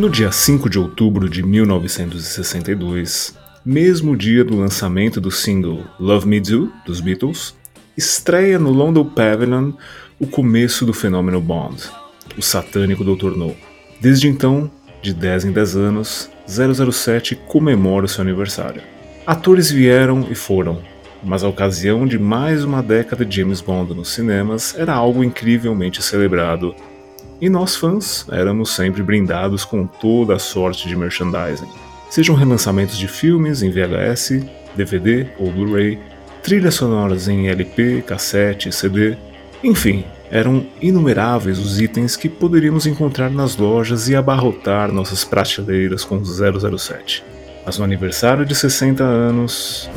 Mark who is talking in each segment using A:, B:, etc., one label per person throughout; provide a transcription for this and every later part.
A: No dia 5 de outubro de 1962, mesmo dia do lançamento do single Love Me Do, dos Beatles, estreia no London Pavilion o começo do fenômeno Bond, o satânico Dr. No. Desde então, de 10 em 10 anos, 007 comemora o seu aniversário. Atores vieram e foram, mas a ocasião de mais uma década de James Bond nos cinemas era algo incrivelmente celebrado, e nós fãs éramos sempre brindados com toda a sorte de merchandising. Sejam relançamentos de filmes em VHS, DVD ou Blu-ray, trilhas sonoras em LP, cassete, CD, enfim, eram inumeráveis os itens que poderíamos encontrar nas lojas e abarrotar nossas prateleiras com 007. Mas no aniversário de 60 anos,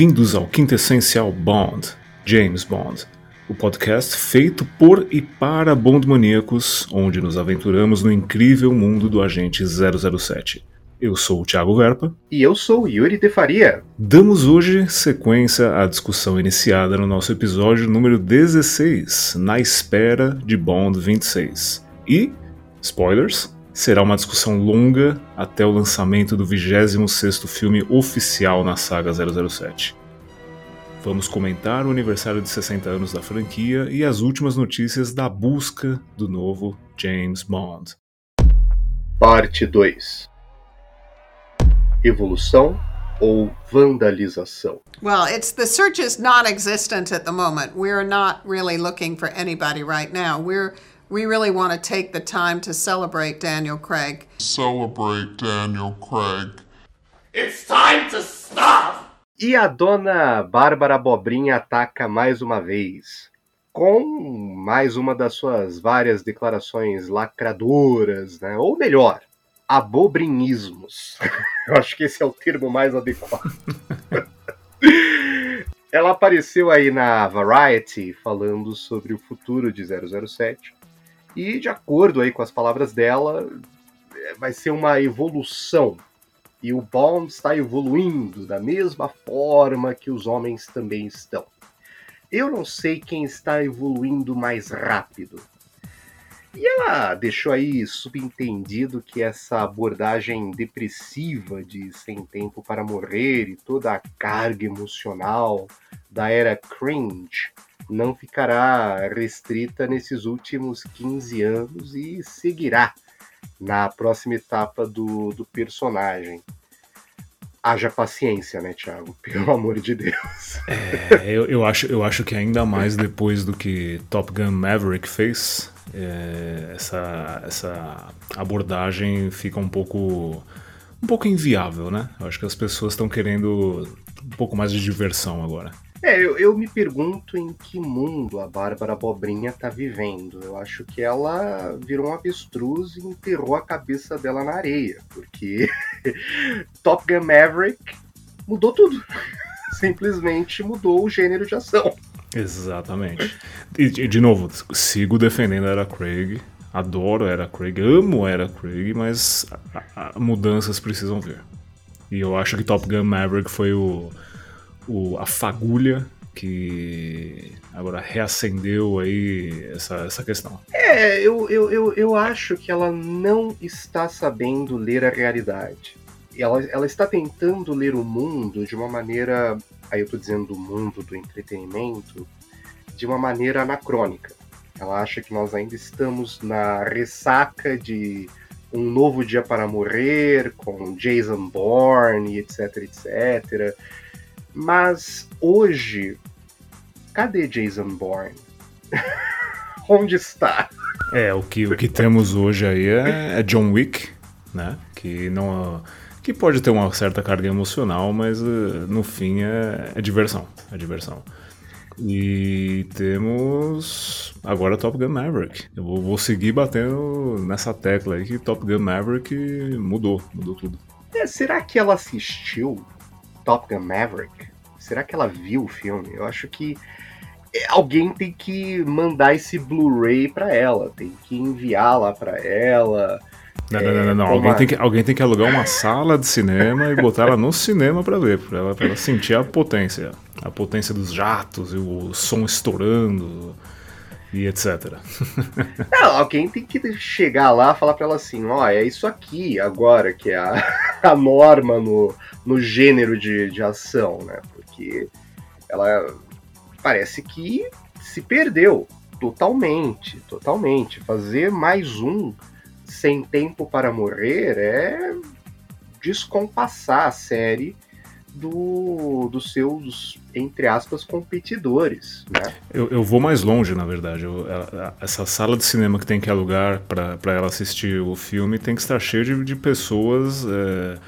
A: Bem-vindos ao Quintessencial Bond, James Bond, o podcast feito por e para Bond maníacos, onde nos aventuramos no incrível mundo do agente 007. Eu sou o Thiago Verpa.
B: E eu sou Yuri de Faria.
A: Damos hoje sequência à discussão iniciada no nosso episódio número 16, Na Espera de Bond 26. E, spoilers, será uma discussão longa até o lançamento do 26º filme oficial na saga 007. Vamos comentar o aniversário de 60 anos da franquia e as últimas notícias da busca do novo James Bond.
B: Parte 2 Evolução ou vandalização?
C: Well, it's the search is non-existent at the moment. We're not really looking for anybody right now. We're we really want to take the time to celebrate Daniel Craig.
D: celebrate Daniel Craig.
E: It's time to stop!
B: E a dona Bárbara Bobrinha ataca mais uma vez, com mais uma das suas várias declarações lacradoras, né? ou melhor, abobrinhismos. Eu acho que esse é o termo mais adequado. Ela apareceu aí na Variety falando sobre o futuro de 007 e, de acordo aí com as palavras dela, vai ser uma evolução e o Bond está evoluindo da mesma forma que os homens também estão. Eu não sei quem está evoluindo mais rápido. E ela deixou aí subentendido que essa abordagem depressiva de Sem Tempo para Morrer e toda a carga emocional da era cringe não ficará restrita nesses últimos 15 anos e seguirá na próxima etapa do, do personagem. Haja paciência, né, Thiago? Pelo amor de Deus.
A: É, eu, eu, acho, eu acho que ainda mais depois do que Top Gun Maverick fez, é, essa, essa abordagem fica um pouco um pouco inviável, né? Eu acho que as pessoas estão querendo um pouco mais de diversão agora.
B: É, eu, eu, me pergunto em que mundo a Bárbara Bobrinha tá vivendo. Eu acho que ela virou um avestruz e enterrou a cabeça dela na areia, porque Top Gun Maverick mudou tudo. Simplesmente mudou o gênero de ação.
A: Exatamente. E, de novo, sigo defendendo a Era Craig, adoro a Era Craig, amo a Era Craig, mas a, a, mudanças precisam vir. E eu acho que Top Gun Maverick foi o o, a fagulha que agora reacendeu aí essa, essa questão.
B: É, eu, eu, eu, eu acho que ela não está sabendo ler a realidade. Ela, ela está tentando ler o mundo de uma maneira, aí eu estou dizendo o mundo do entretenimento, de uma maneira anacrônica. Ela acha que nós ainda estamos na ressaca de um novo dia para morrer, com Jason Bourne, etc, etc. Mas hoje, cadê Jason Bourne? Onde está?
A: É, o que, o que temos hoje aí é, é, John Wick, né? Que não, que pode ter uma certa carga emocional, mas uh, no fim é, é, diversão, é diversão. E temos agora Top Gun Maverick. Eu vou, vou, seguir batendo nessa tecla aí que Top Gun Maverick mudou, mudou tudo.
B: É, será que ela assistiu Top Gun Maverick? Será que ela viu o filme? Eu acho que alguém tem que mandar esse Blu-ray para ela, tem que enviá-la para ela.
A: Não, não, não, não, não. Alguém, tem que, alguém tem que alugar uma sala de cinema e botar ela no cinema para ver, para ela, pra ela sentir a potência. A potência dos jatos e o som estourando e etc.
B: Não, alguém tem que chegar lá e falar para ela assim: ó, é isso aqui agora que é a, a norma no, no gênero de, de ação, né? Porque ela parece que se perdeu totalmente, totalmente. Fazer mais um sem tempo para morrer é descompassar a série do, dos seus, entre aspas, competidores. Né?
A: Eu, eu vou mais longe, na verdade. Eu, essa sala de cinema que tem que alugar para ela assistir o filme tem que estar cheia de, de pessoas é,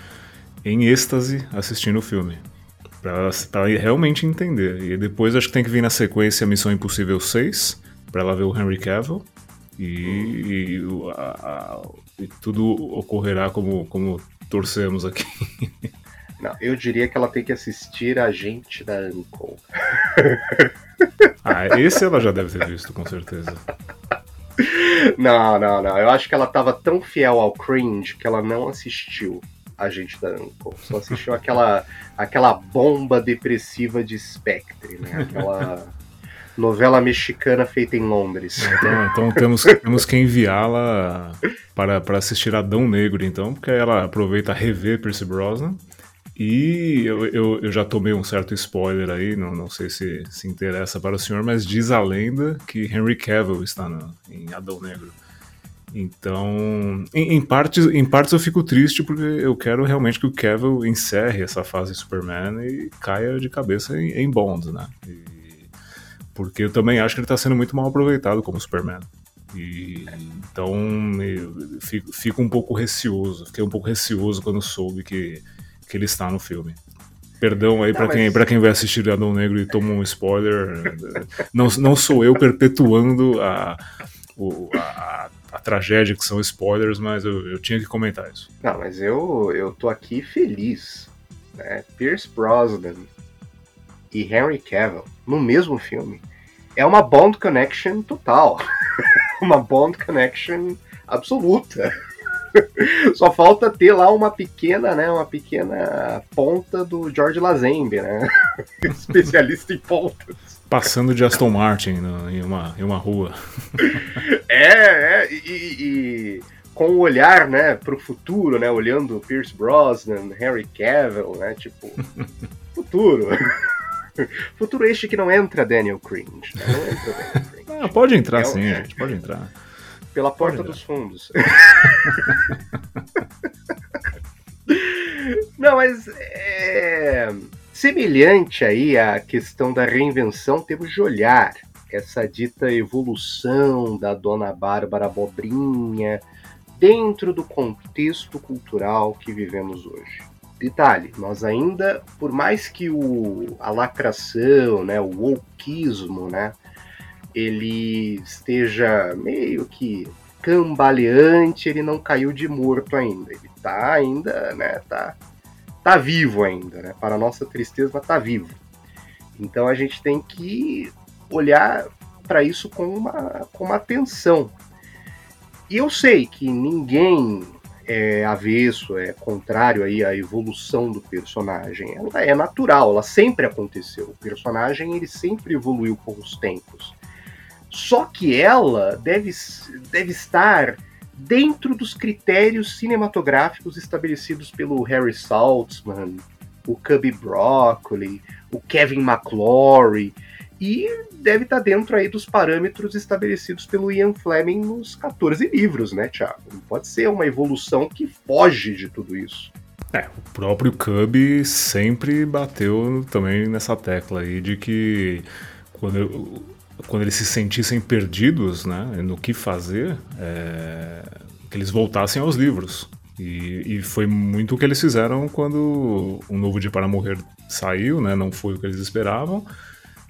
A: em êxtase assistindo o filme. Para realmente entender. E depois acho que tem que vir na sequência a Missão Impossível 6, para ela ver o Henry Cavill. E, a, a, e, tudo ocorrerá como, como torcemos aqui.
B: Não, eu diria que ela tem que assistir a gente da Uncle.
A: ah, esse ela já deve ter visto, com certeza.
B: Não, não, não. Eu acho que ela estava tão fiel ao cringe que ela não assistiu agente da Uncle. Só assistiu aquela, aquela bomba depressiva de Spectre, né? Aquela novela mexicana feita em Londres.
A: Então, então temos, temos que enviá-la para, para assistir Adão Negro, então, porque ela aproveita a rever Percy Brosnan. E eu, eu, eu, já tomei um certo spoiler aí, não, não sei se se interessa para o senhor, mas diz a lenda que Henry Cavill está em Adão Negro. Então, em, em, partes, em partes eu fico triste porque eu quero realmente que o Cavill encerre essa fase Superman e caia de cabeça em, em Bond, né? E, porque eu também acho que ele está sendo muito mal aproveitado como Superman. E, então eu fico, fico, um pouco receoso, fiquei um pouco receoso quando soube que, que ele está no filme. Perdão aí para mas... quem, pra quem vai assistir Adão Negro e toma um spoiler. não, não sou eu perpetuando a, a, a tragédia que são spoilers, mas eu, eu tinha que comentar isso.
B: Não, mas eu, eu tô aqui feliz. Né? Pierce Brosnan e Henry Cavill no mesmo filme é uma Bond Connection total. uma Bond Connection absoluta. Só falta ter lá uma pequena, né, uma pequena ponta do George Lazenby, né? Especialista em pontas.
A: Passando de Aston Martin no, em, uma, em uma rua.
B: é, é, e, e com o olhar, né, pro futuro, né, olhando Pierce Brosnan, Harry Cavill, né, tipo, futuro. futuro este que não entra Daniel Cringe. Né? Não entra Daniel
A: Cringe. Ah, pode entrar é, sim, gente, pode entrar.
B: Pela porta dos fundos. não, mas é Semelhante aí à questão da reinvenção, temos de olhar essa dita evolução da Dona Bárbara Bobrinha dentro do contexto cultural que vivemos hoje. Detalhe, nós ainda, por mais que o, a lacração, né, o wokeismo, né, ele esteja meio que cambaleante, ele não caiu de morto ainda. Ele tá ainda, né, tá tá vivo ainda, né? Para nossa tristeza, mas tá vivo. Então a gente tem que olhar para isso com uma, com uma atenção. E eu sei que ninguém é avesso, é contrário aí à evolução do personagem. Ela é natural, ela sempre aconteceu. O personagem ele sempre evoluiu com os tempos. Só que ela deve, deve estar dentro dos critérios cinematográficos estabelecidos pelo Harry Saltzman, o Cubby Broccoli, o Kevin McClory, e deve estar dentro aí dos parâmetros estabelecidos pelo Ian Fleming nos 14 livros, né, Thiago? Não pode ser uma evolução que foge de tudo isso.
A: É, o próprio Cubby sempre bateu também nessa tecla aí de que quando quando eles se sentissem perdidos né, no que fazer, é, que eles voltassem aos livros. E, e foi muito o que eles fizeram quando Um Novo Dia para Morrer saiu, né? Não foi o que eles esperavam.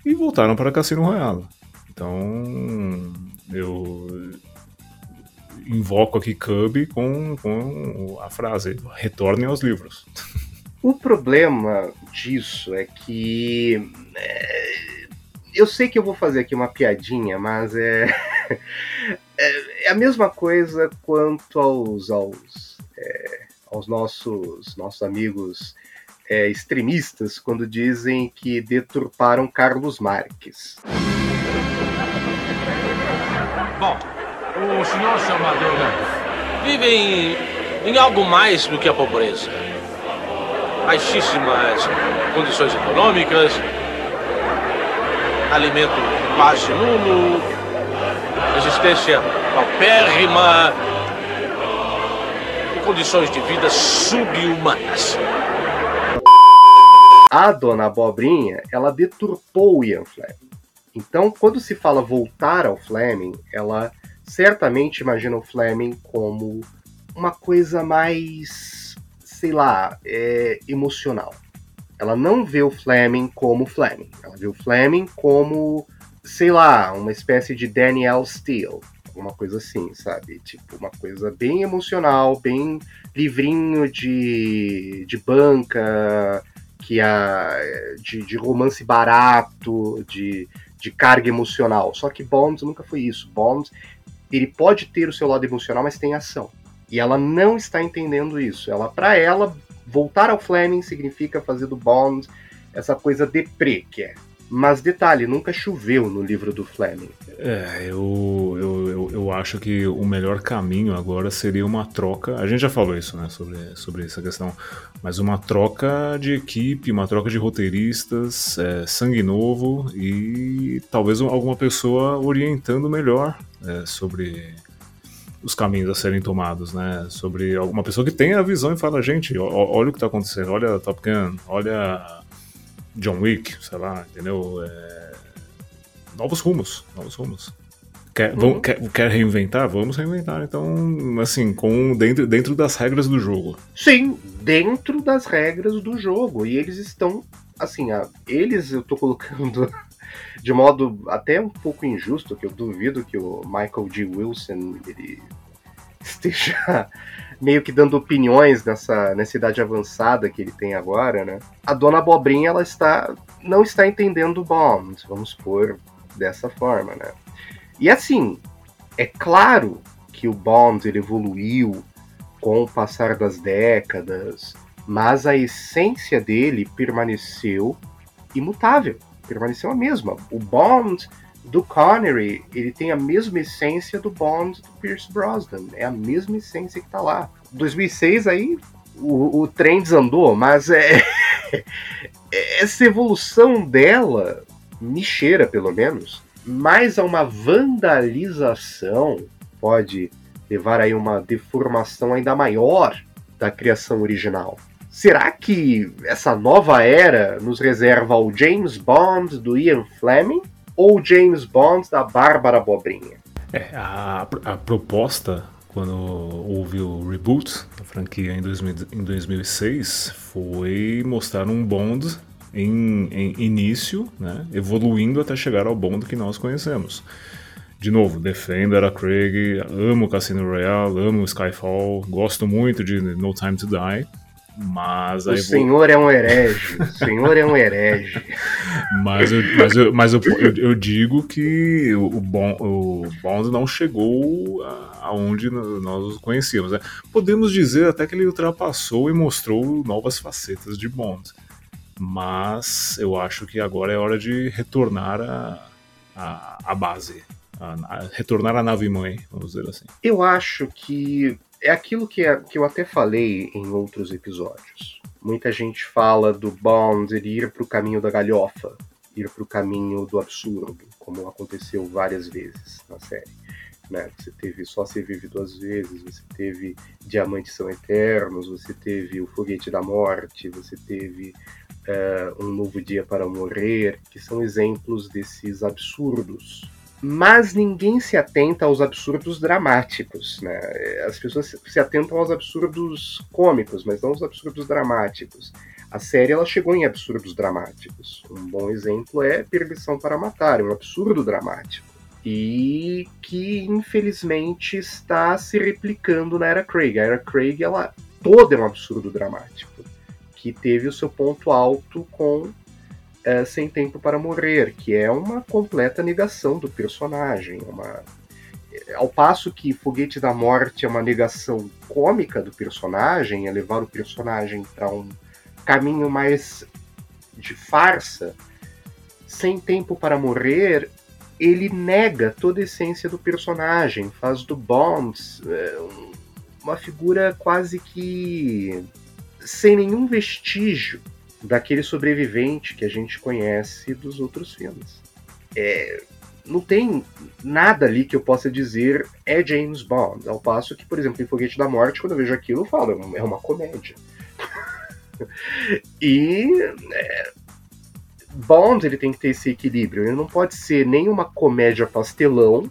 A: E voltaram para Cassino Royale. Então, eu invoco aqui Cub com, com a frase: retornem aos livros.
B: O problema disso é que. é, eu sei que eu vou fazer aqui uma piadinha, mas é. é, é a mesma coisa quanto aos, aos, é, aos nossos, nossos amigos é, extremistas quando dizem que deturparam Carlos Marques.
F: Bom, o senhor, seu Madruga, vive em, em algo mais do que a pobreza. Baixíssimas condições econômicas, alimento quase nulo, existência paupérrima e condições de vida subhumanas.
B: A dona Abobrinha, ela deturpou o Ian Fleming. Então, quando se fala voltar ao Fleming, ela certamente imagina o Fleming como uma coisa mais, sei lá, é, emocional. Ela não vê o Fleming como Fleming. Ela vê o Fleming como, sei lá, uma espécie de Daniel Steele. Alguma coisa assim, sabe? Tipo, uma coisa bem emocional, bem livrinho de, de banca, que a, de, de romance barato, de, de carga emocional. Só que Bonds nunca foi isso. Bonds, ele pode ter o seu lado emocional, mas tem ação. E ela não está entendendo isso. Ela, para ela, voltar ao Fleming significa fazer do Bond essa coisa deprê que é. Mas detalhe, nunca choveu no livro do Fleming.
A: É, eu, eu, eu, eu acho que o melhor caminho agora seria uma troca. A gente já falou isso, né, sobre, sobre essa questão. Mas uma troca de equipe, uma troca de roteiristas, é, sangue novo e talvez alguma pessoa orientando melhor é, sobre os caminhos a serem tomados, né? Sobre alguma pessoa que tenha a visão e fala, gente, olha o que tá acontecendo, olha Top Gun, olha John Wick, sei lá, entendeu? É, Novos rumos, novos rumos. Quer, vamos- quer, quer reinventar? Vamos reinventar. Então, assim, com dentro, dentro das regras do jogo.
B: Sim, dentro das regras do jogo. E eles estão, assim, a- eles eu tô colocando de modo até um pouco injusto, que eu duvido que o Michael G. Wilson ele esteja meio que dando opiniões nessa, nessa idade avançada que ele tem agora, né? A dona Abobrinha, ela está não está entendendo Bond, vamos pôr dessa forma, né? E assim, é claro que o Bond ele evoluiu com o passar das décadas, mas a essência dele permaneceu imutável, permaneceu a mesma. O Bond do Connery, ele tem a mesma essência do Bond do Pierce Brosnan, é a mesma essência que tá lá. 2006 aí o, o trem desandou, mas é essa evolução dela me cheira pelo menos mais a uma vandalização pode levar aí uma deformação ainda maior da criação original. Será que essa nova era nos reserva o James Bond do Ian Fleming ou o James Bond da Bárbara Bobrinha?
A: É, a, a proposta, quando houve o reboot da franquia em, 2000 em 2006, foi mostrar um Bond em, em início, né, evoluindo até chegar ao Bond que nós conhecemos. De novo, defendo a Craig, amo Cassino Royale, amo Skyfall, gosto muito de No Time to Die, mas
B: O senhor é um herege, o senhor é um herege.
A: Mas, eu, mas, eu, mas eu, eu, eu digo que o, o, Bon- o Bond não chegou aonde nós o conhecíamos. Né? Podemos dizer até que ele ultrapassou e mostrou novas facetas de Bond. Mas eu acho que agora é hora de retornar a, a, a base. A- retornar à nave mãe, vamos dizer assim.
B: Eu acho que é aquilo que, é- que eu até falei em outros episódios. Muita gente fala do Bond ir para o caminho da galhofa, ir para o caminho do absurdo, como aconteceu várias vezes na série. Né? Você teve Só Se Vive Duas Vezes, você teve Diamantes São Eternos, você teve O Foguete da Morte, você teve eh, Um Novo Dia para Morrer, que são exemplos desses absurdos mas ninguém se atenta aos absurdos dramáticos, né? As pessoas se atentam aos absurdos cômicos, mas não aos absurdos dramáticos. A série ela chegou em absurdos dramáticos. Um bom exemplo é Permissão para Matar, um absurdo dramático. E que infelizmente está se replicando na era Craig. A era Craig ela toda é um absurdo dramático, que teve o seu ponto alto com é, Sem Tempo para Morrer, que é uma completa negação do personagem. Uma... Ao passo que Foguete da Morte é uma negação cômica do personagem, é levar o personagem para um caminho mais de farsa, Sem Tempo para Morrer, ele nega toda a essência do personagem, faz do Bond é, uma figura quase que sem nenhum vestígio daquele sobrevivente que a gente conhece dos outros filmes. É, não tem nada ali que eu possa dizer é James Bond, ao passo que, por exemplo, em Foguete da Morte, quando eu vejo aquilo, eu falo, é uma comédia. e é, Bond ele tem que ter esse equilíbrio. Ele não pode ser nem uma comédia pastelão,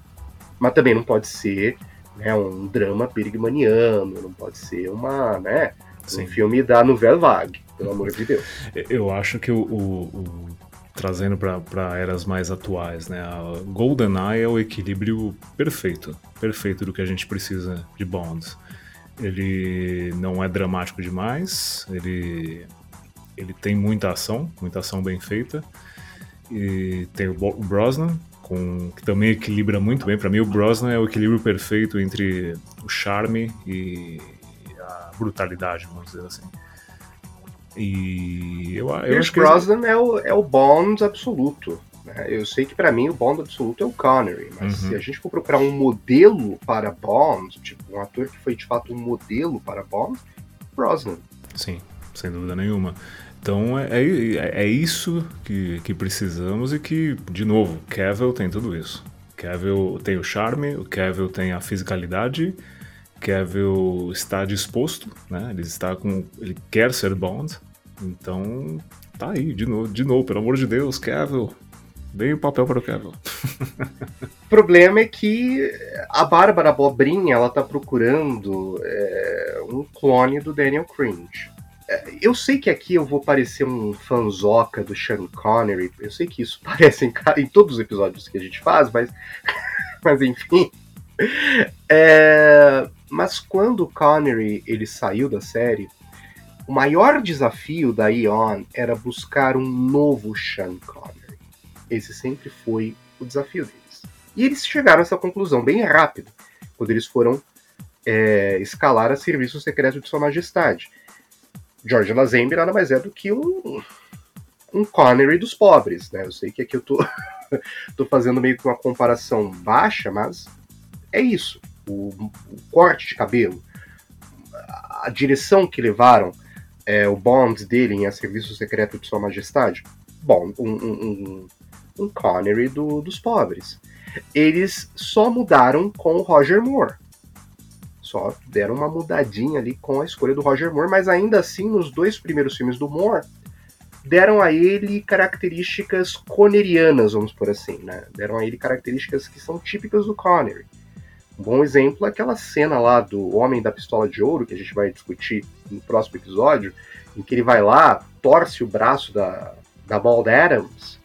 B: mas também não pode ser né, um drama bergmaniano, não pode ser uma, né, um filme da Nouvelle Vague, pelo amor de Deus.
A: Eu acho que o, o, o trazendo para eras mais atuais, né, a GoldenEye é o equilíbrio perfeito, perfeito do que a gente precisa de Bond. Ele não é dramático demais, ele ele tem muita ação, muita ação bem feita. E tem o Brosnan, com, que também equilibra muito bem. Para mim, o Brosnan é o equilíbrio perfeito entre o charme e a brutalidade, vamos dizer assim. E eu, eu
B: acho que Brosnan é o, é o Bond absoluto. Né? Eu sei que para mim o Bond absoluto é o Connery, mas uhum. se a gente for procurar um modelo para Bond, tipo um ator que foi de fato um modelo para Bond, Brosnan.
A: Sim, sem dúvida nenhuma. Então é, é, é isso que, que precisamos e que, de novo, Cavill tem tudo isso. Cavill tem o charme, o Cavill tem a fisicalidade, Cavill está disposto, né? Ele está com, ele quer ser Bond. Então tá aí de novo, de novo, pelo amor de Deus, Cavill, Dei o papel para o Cavill.
B: o problema é que a Bárbara Bobrinha ela tá procurando é, um clone do Daniel Cringe. É, eu sei que aqui eu vou parecer um fanzoca do Sean Connery. Eu sei que isso parece em, em todos os episódios que a gente faz, mas, mas enfim. É, mas quando o Connery ele saiu da série, o maior desafio da Eon era buscar um novo Sean Connery. Esse sempre foi o desafio deles. E eles chegaram a essa conclusão bem rápido, quando eles foram é, escalar a Serviço Secreto de Sua Majestade George Lazenby nada mais é do que um, um Connery dos pobres, né? Eu sei que aqui eu tô, tô fazendo meio que uma comparação baixa, mas é isso. O, o corte de cabelo, a direção que levaram é, o Bond dele em A Serviço Secreto de Sua Majestade, bom, um, um, um Connery do, dos pobres. Eles só mudaram com o Roger Moore só deram uma mudadinha ali com a escolha do Roger Moore, mas ainda assim, nos dois primeiros filmes do Moore, deram a ele características conerianas, vamos por assim, né? Deram a ele características que são típicas do Connery. Um bom exemplo é aquela cena lá do Homem da Pistola de Ouro, que a gente vai discutir no próximo episódio, em que ele vai lá, torce o braço da, da Bald Adams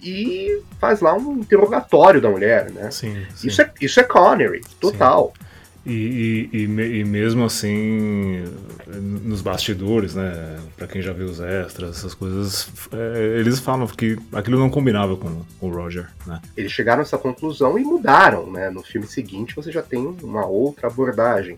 B: e faz lá um interrogatório da mulher, né?
A: Sim, sim.
B: Isso, é, isso é Connery, total. Sim.
A: E, e, e, mesmo assim, nos bastidores, né? Pra quem já viu os extras, essas coisas, é, eles falam que aquilo não combinava com, o Roger, né?
B: Eles chegaram a essa conclusão e mudaram, né? No filme seguinte você já tem uma outra abordagem.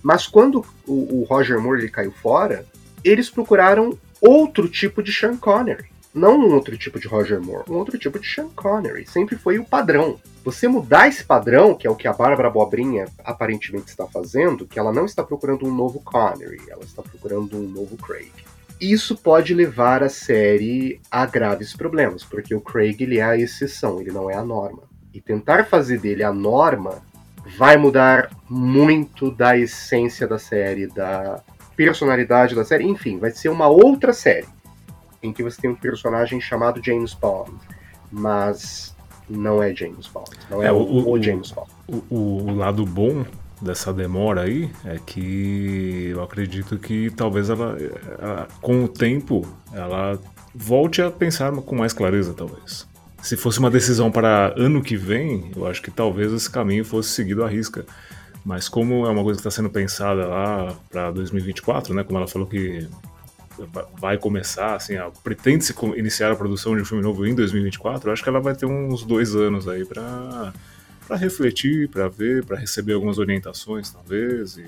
B: Mas quando o, o Roger Moore ele caiu fora, eles procuraram outro tipo de Sean Connery. Não um outro tipo de Roger Moore, um outro tipo de Sean Connery. Sempre foi o padrão. Você mudar esse padrão, que é o que a Bárbara Bobrinha aparentemente está fazendo, que ela não está procurando um novo Connery, ela está procurando um novo Craig. Isso pode levar a série a graves problemas, porque o Craig ele é a exceção, ele não é a norma. E tentar fazer dele a norma vai mudar muito da essência da série, da personalidade da série, enfim, vai ser uma outra série em que você tem um personagem chamado James Bond. Mas não é James Bond. Não é,
A: É,
B: o,
A: o-
B: o James Bond.
A: O, o- lado bom dessa demora aí é que eu acredito que talvez ela, ela, com o tempo, ela volte a pensar com mais clareza, talvez. Se fosse uma decisão para ano que vem, eu acho que talvez esse caminho fosse seguido à risca. Mas como é uma coisa que está sendo pensada lá para 2024, né? Como ela falou que vai começar, assim, pretende-se iniciar a produção de um filme novo em 2024, eu acho que ela vai ter uns dois anos aí para para refletir, para ver, para receber algumas orientações, talvez, e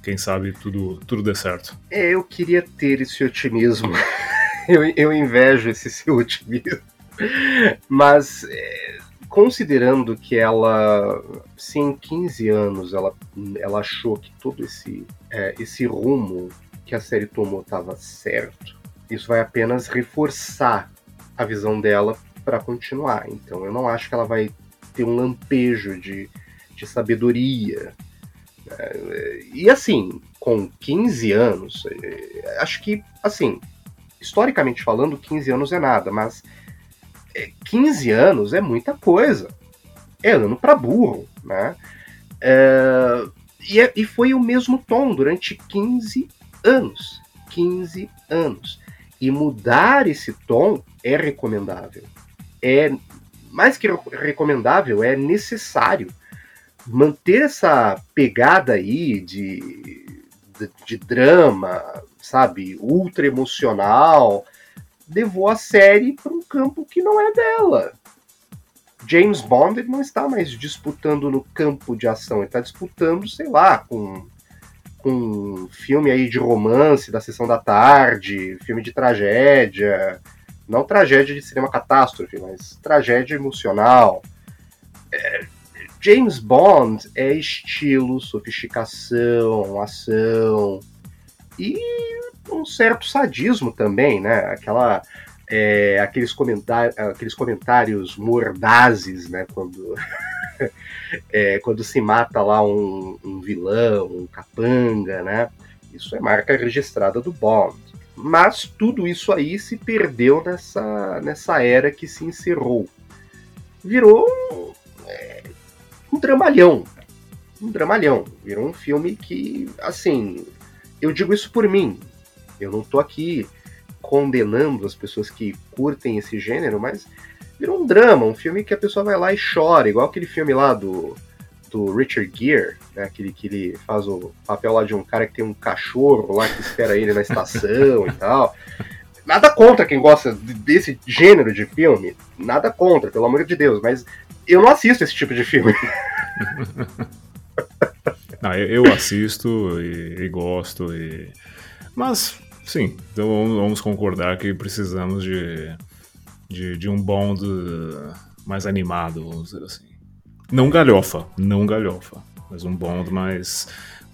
A: quem sabe tudo tudo dê certo.
B: É, eu queria ter esse otimismo. eu, eu invejo esse seu otimismo. Mas, é, considerando que ela, se em 15 anos ela, ela achou que todo esse, é, esse rumo que a série tomou estava certo, isso vai apenas reforçar a visão dela para continuar. Então, eu não acho que ela vai ter um lampejo de, de sabedoria. É, e assim, com 15 anos, é, acho que, assim, historicamente falando, 15 anos é nada, mas é, 15 anos é muita coisa. É ano para burro, né? É, e, é- e foi o mesmo tom durante 15 anos. 15 anos. E mudar esse tom é recomendável. É mais que re- recomendável, é necessário manter essa pegada aí de, de, de drama, sabe, ultra emocional, levou a série para um campo que não é dela. James Bond ele não está mais disputando no campo de ação, ele está disputando, sei lá, com, com filme aí de romance da sessão da tarde, filme de tragédia, não tragédia de cinema catástrofe, mas tragédia emocional. É, James Bond é estilo, sofisticação, ação e um certo sadismo também, né? Aquela, é, aqueles, comentar, aqueles comentários mordazes, né? Quando, é, quando se mata lá um, um vilão, um capanga, né? Isso é marca registrada do Bond. Mas tudo isso aí se perdeu nessa, nessa era que se encerrou. Virou um, é, um dramalhão. Um dramalhão. Virou um filme que, assim, eu digo isso por mim. Eu não tô aqui condenando as pessoas que curtem esse gênero, mas virou um drama, um filme que a pessoa vai lá e chora, igual aquele filme lá do, do Richard Gere, né, aquele que ele faz o papel lá de um cara que tem um cachorro lá que espera ele na estação e tal. Nada contra quem gosta de- desse gênero de filme, nada contra, pelo amor de Deus, mas eu não assisto esse tipo de filme.
A: Ah, eu, eu assisto e, e gosto, e... mas sim, então vamos, vamos concordar que precisamos de, de, de um Bond mais animado, vamos dizer assim. Não galhofa, não galhofa, mas um Bond mais,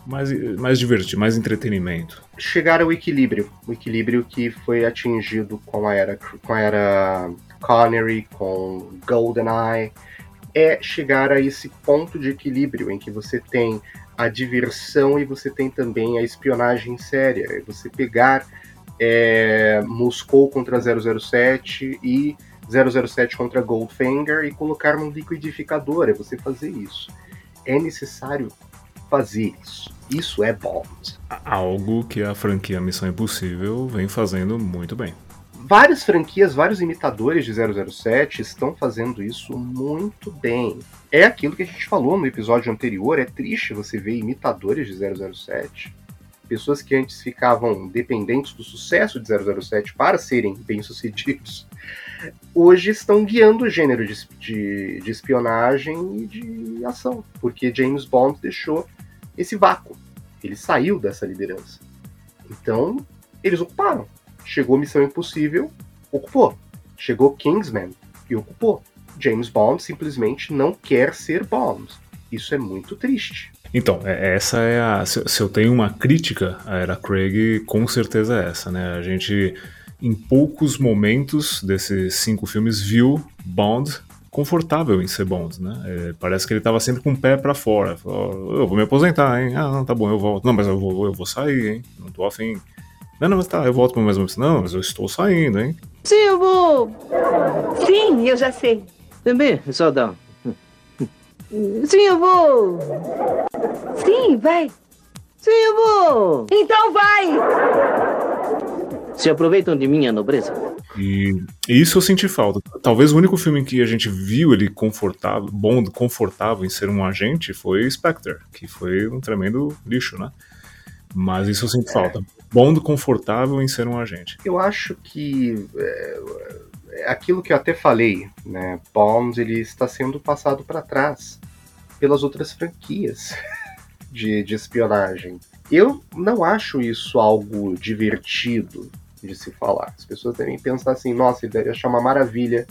A: mais, mais divertido, mais entretenimento.
B: chegar ao equilíbrio, o equilíbrio que foi atingido com a era, com a era Connery, com GoldenEye, é chegar a esse ponto de equilíbrio em que você tem a diversão e você tem também a espionagem séria. É você pegar é, Moscou contra 007 e 007 contra Goldfinger e colocar num liquidificador. É você fazer isso. É necessário fazer isso. Isso é Bond.
A: Algo que a franquia Missão Impossível vem fazendo muito bem.
B: Várias franquias, vários imitadores de 007 estão fazendo isso muito bem. É aquilo que a gente falou no episódio anterior, é triste você ver imitadores de 007. Pessoas que antes ficavam dependentes do sucesso de 007 para serem bem-sucedidos, hoje estão guiando o gênero de, de, de espionagem e de ação, porque James Bond deixou esse vácuo. Ele saiu dessa liderança. Então, eles ocuparam. Chegou Missão Impossível, ocupou. Chegou Kingsman e ocupou. James Bond simplesmente não quer ser Bond. Isso é muito triste.
A: Então, é- essa é a. Se eu tenho uma crítica à era Craig, com certeza é essa, né? A gente, em poucos momentos desses cinco filmes, viu Bond confortável em ser Bond, né? É, parece que ele tava sempre com o pé pra fora. Falou, eu vou me aposentar, hein? Ah, não, tá bom, eu volto. Não, mas eu vou, eu vou sair, hein? Não tô afim. Não, não, mas tá, eu volto pra mais uma vez. Não, mas eu estou saindo, hein?
G: Silvo! Sim, eu já sei.
H: Também, saudão. Sim, eu vou.
G: Sim, vai.
H: Sim, eu vou.
G: Então vai!
H: Se aproveitam de minha nobreza.
A: E isso eu senti falta. Talvez o único filme em que a gente viu ele confortável, bom, confortável em ser um agente foi Spectre, que foi um tremendo lixo, né? Mas isso eu sinto falta. Bond confortável em ser um agente.
B: Eu acho que é, é aquilo que eu até falei, né? Bond ele está sendo passado para trás pelas outras franquias de, de espionagem. Eu não acho isso algo divertido de se falar. As pessoas devem pensar assim, nossa, ele deve achar uma maravilha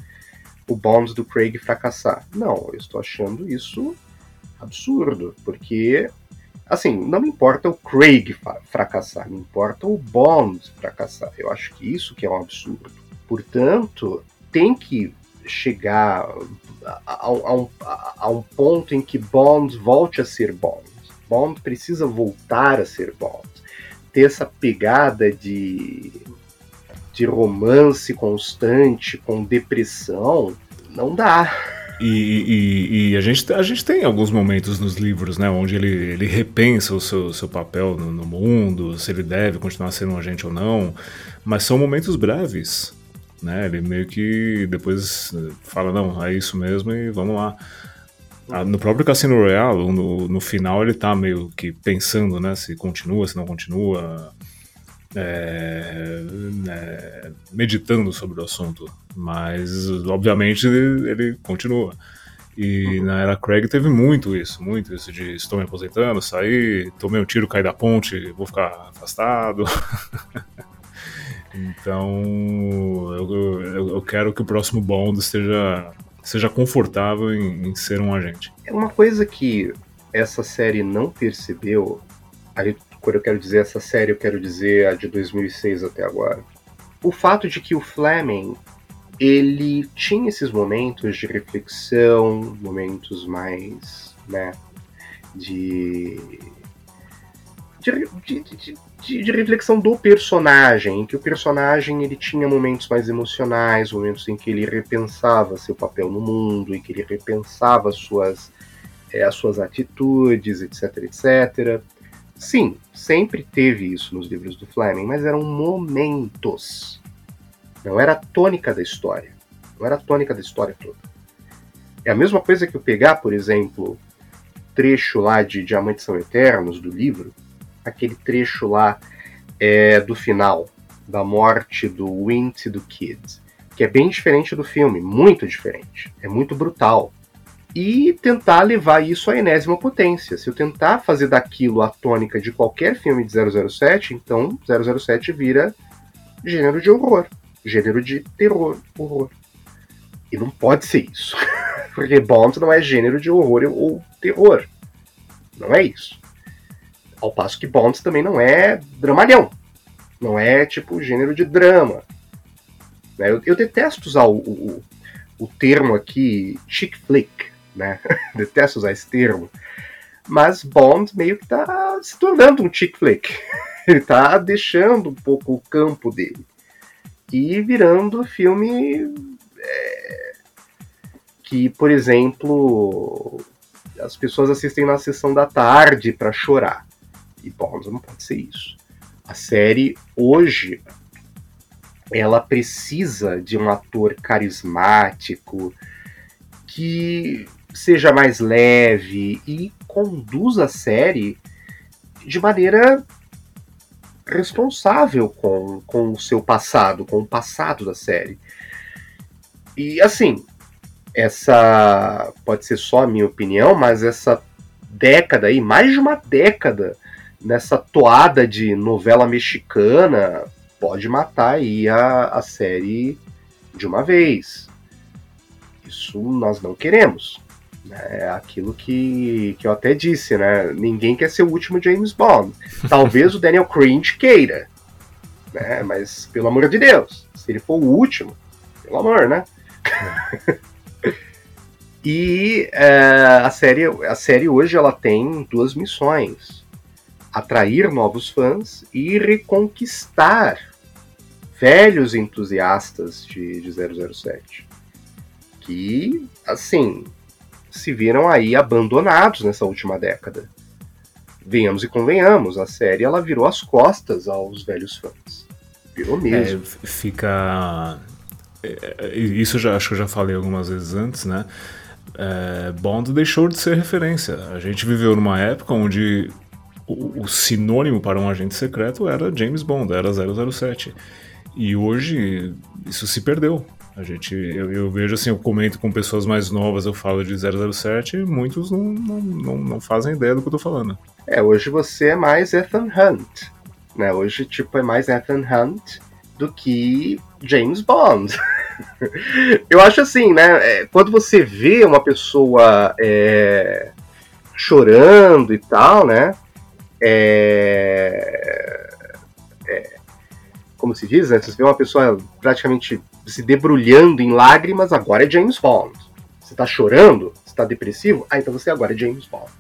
B: o Bond do Craig fracassar. Não, eu estou achando isso absurdo, porque assim, não me importa o Craig fracassar, me importa o Bond fracassar. Eu acho que isso que é um absurdo. Portanto, tem que chegar a, a, a, um, a, um, ponto em que Bond volte a ser Bond. Bond precisa voltar a ser Bond. Ter essa pegada de, de romance constante com depressão, não dá.
A: E, e, e, a, gente, a gente tem alguns momentos nos livros, né, onde ele, ele repensa o seu, seu papel no, no mundo, se ele deve continuar sendo um agente ou não, mas são momentos breves, né, ele meio que depois fala, não, é isso mesmo e vamos lá. Ah, no próprio Cassino Royale, no, no final ele tá meio que pensando, né, se continua, se não continua, é, é, meditando sobre o assunto, mas obviamente ele, ele continua. E uhum. na era Craig teve muito isso, muito isso de estou me aposentando, sair, tomei um tiro, caí da ponte, vou ficar afastado. então eu, eu, eu, quero que o próximo Bond esteja, seja confortável em, em ser um agente.
B: É uma coisa que essa série não percebeu, aí quando eu quero dizer essa série, eu quero dizer a de 2006 até agora. O fato de que o Fleming ele tinha esses momentos de reflexão, momentos mais, né, de de, de, de, de, reflexão do personagem, em que o personagem ele tinha momentos mais emocionais, momentos em que ele repensava seu papel no mundo, em que ele repensava suas, é, as suas atitudes, etc, etc. Sim, sempre teve isso nos livros do Fleming, mas eram momentos. Não era a tônica da história. Não era a tônica da história toda. É a mesma coisa que eu pegar, por exemplo, trecho lá de Diamantes São Eternos, do livro, aquele trecho lá é, do final, da morte do Wint e do Kid, que é bem diferente do filme, muito diferente. É muito brutal e tentar levar isso à enésima potência. Se eu tentar fazer daquilo a tônica de qualquer filme de 007, então 007 vira gênero de horror, gênero de terror, horror. E não pode ser isso. Porque Bond não é gênero de horror ou terror. Não é isso. Ao passo que Bond também não é dramalhão. Não é tipo gênero de drama. Né, eu, eu detesto usar o, o, o termo aqui chick flick né? Detesto usar esse termo. Mas Bond meio que tá se tornando um chick flick. Ele tá deixando um pouco o campo dele. E virando filme é, que, por exemplo, as pessoas assistem na sessão da tarde para chorar. E Bond não pode ser isso. A série hoje ela precisa de um ator carismático que seja mais leve e conduza a série de maneira responsável com, com o seu passado, com o passado da série. E assim, essa pode ser só a minha opinião, mas essa década aí, mais de uma década nessa toada de novela mexicana, pode matar aí a, a série de uma vez. Isso nós não queremos. É aquilo que, que eu até disse, né? Ninguém quer ser o último James Bond. Talvez o Daniel Cringe queira. Né? Mas, pelo amor de Deus, se ele for o último, pelo amor, né? e é, a, série, a série hoje ela tem duas missões: atrair novos fãs e reconquistar velhos entusiastas de, de 007 que, assim, se viram aí abandonados nessa última década. Venhamos e convenhamos, a série ela virou as costas aos velhos fãs. Virou mesmo.
A: É, fica. é, Isso já acho que eu já falei algumas vezes antes, né? É, Bond deixou de ser referência. A gente viveu numa época onde o, o sinônimo para um agente secreto era James Bond, era 007. E hoje isso se perdeu. A gente, eu, eu vejo assim, eu comento com pessoas mais novas, eu falo de 007, e muitos não, não, não, não fazem ideia do que eu tô falando.
B: É, hoje você é mais Ethan Hunt. Né? Hoje, tipo, é mais Ethan Hunt do que James Bond. Eu acho assim, né? é, Quando você vê uma pessoa é, chorando e tal, né? É, é, como se diz, né? Você vê uma pessoa praticamente se debrulhando em lágrimas, agora é James Bond. Você tá chorando? Você tá depressivo? Ah, então você agora é James Bond.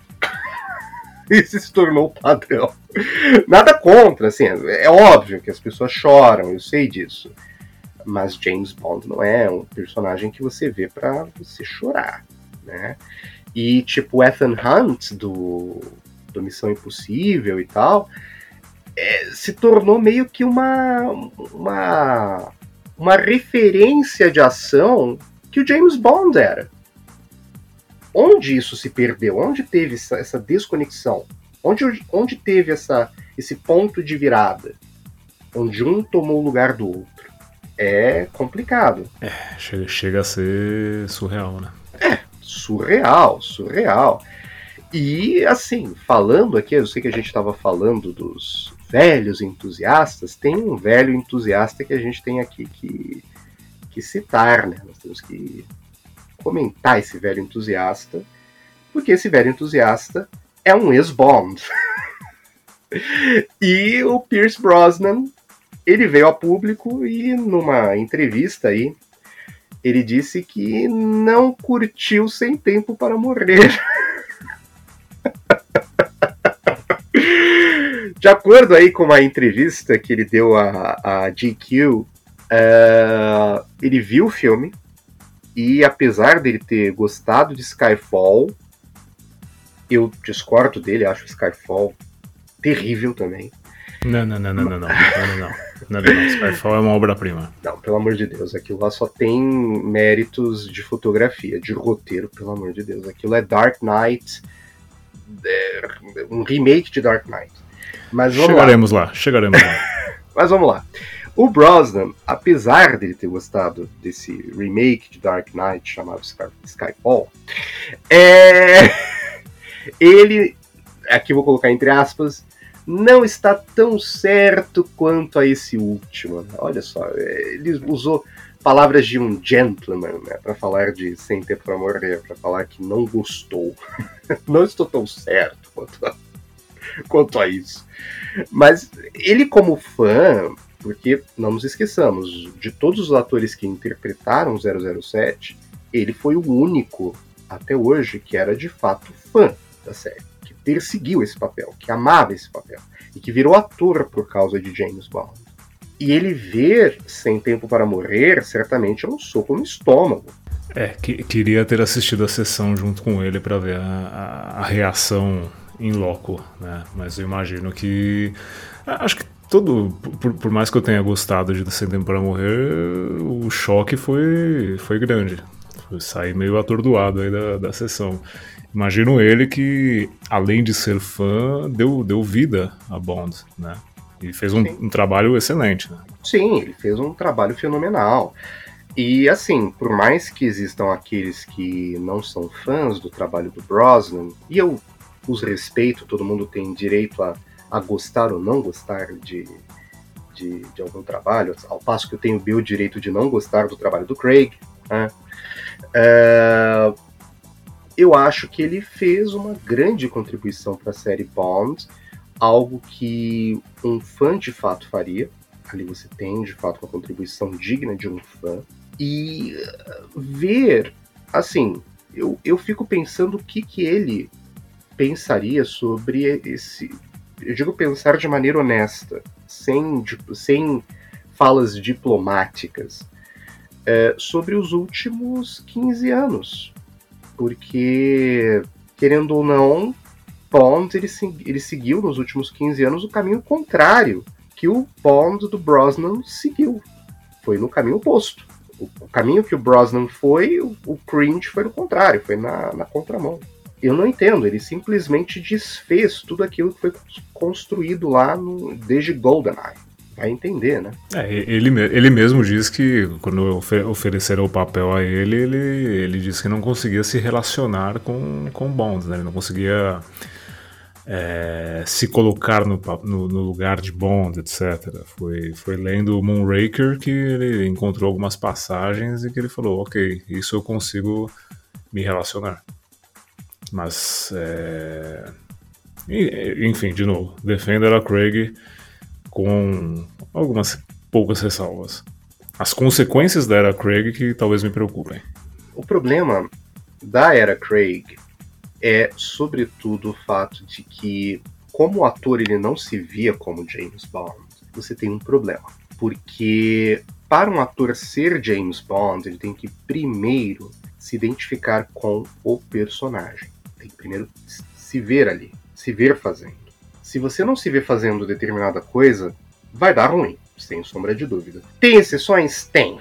B: Isso se tornou padrão. Nada contra, assim, é óbvio que as pessoas choram, eu sei disso. Mas James Bond não é um personagem que você vê pra você chorar, né? E tipo, Ethan Hunt do, do Missão Impossível e tal, é, se tornou meio que uma, uma, uma referência de ação que o James Bond era. Onde isso se perdeu? Onde teve essa, essa desconexão? Onde, onde teve essa, esse ponto de virada? Onde um tomou o lugar do outro? É complicado.
A: Chega, chega a ser surreal, né?
B: surreal, surreal. E assim, falando aqui, eu sei que a gente estava falando dos velhos entusiastas, tem um velho entusiasta que a gente tem aqui que, que citar, né? Nós temos que comentar esse velho entusiasta, porque esse velho entusiasta é um ex-Bond. e o Pierce Brosnan, ele veio a público e numa entrevista aí, ele disse que não curtiu Sem Tempo para Morrer. De acordo aí com uma entrevista que ele deu a, a GQ, eh, ele viu o filme e apesar dele ter gostado de Skyfall, eu discordo dele, acho Skyfall terrível também.
A: Não, não, não, não, não, não, não, não, não. Não, não. Skyfall é uma obra-prima.
B: Não, pelo amor de Deus, aquilo lá só tem méritos de fotografia, de roteiro, pelo amor de Deus. Aquilo é Dark Knight, é, um remake de Dark Knight. Mas vamos lá.
A: Chegaremos lá, chegaremos lá.
B: Mas vamos lá. O Brosnan, apesar dele ter gostado desse remake de Dark Knight chamado Sky- Skyfall, é... ele, aqui vou colocar entre aspas, não está tão certo quanto a esse último. Olha só, ele usou palavras de um gentleman né, para falar de Sem Tempo para Morrer, para falar que não gostou. não estou tão certo quanto a, quanto a isso. Mas ele, como fã, porque não nos esqueçamos, de todos os atores que interpretaram 007, ele foi o único até hoje que era de fato fã da série, que perseguiu esse papel, que amava esse papel e que virou ator por causa de James Bond. E ele ver Sem Tempo para Morrer certamente é um soco no estômago.
A: É, que, queria ter assistido a sessão junto com ele para ver a, a- a reação em loco, né? Mas eu imagino que. Acho que todo. Por, por mais que eu tenha gostado de Sem Tempo para Morrer, o choque foi, foi grande. Eu saí meio atordoado aí da, da sessão. Imagino ele que, além de ser fã, deu, deu vida a Bond, né? E fez um, um trabalho excelente, né?
B: Sim, ele fez um trabalho fenomenal. E assim, por mais que existam aqueles que não são fãs do trabalho do Brosnan, e eu os respeito, todo mundo tem direito a, a gostar ou não gostar de, de, de algum trabalho, ao passo que eu tenho o meu direito de não gostar do trabalho do Craig. né? É, eu acho que ele fez uma grande contribuição para a série Bond, algo que um fã de fato faria. Ali você tem de fato uma contribuição digna de um fã. E uh, ver, assim, eu, eu fico pensando o que, que ele pensaria sobre esse. Eu digo pensar de maneira honesta, sem, dip- sem falas diplomáticas. é, sobre os últimos 15 anos. Porque, querendo ou não, Bond ele, ele seguiu nos últimos 15 anos o caminho contrário que o Bond do Brosnan seguiu. Foi no caminho oposto. O, caminho que o Brosnan foi, o, o Cringe foi no contrário, foi na, na contramão. Eu não entendo, ele simplesmente desfez tudo aquilo que foi construído lá no, desde GoldenEye. Vai entender, né?
A: É, ele, ele mesmo diz que quando ofereceram o papel a ele, ele, ele disse que não conseguia se relacionar com, com Bond, né? Ele não conseguia é, se colocar no, no, no, lugar de Bond, etc. Foi, foi lendo Moonraker que ele encontrou algumas passagens e que ele falou, ok, isso eu consigo me relacionar. Mas, é... enfim, de novo, defenda a Craig com algumas poucas ressalvas. As consequências da era Craig que talvez me preocupem.
B: O problema da era Craig é, sobretudo, o fato de que, como o ator ele não se via como James Bond, você tem um problema. Porque para um ator ser James Bond, ele tem que primeiro se identificar com o personagem. Tem que primeiro se ver ali, se ver fazendo. Se você não se vê fazendo determinada coisa, vai dar ruim, sem sombra de dúvida. Tem exceções? Tem.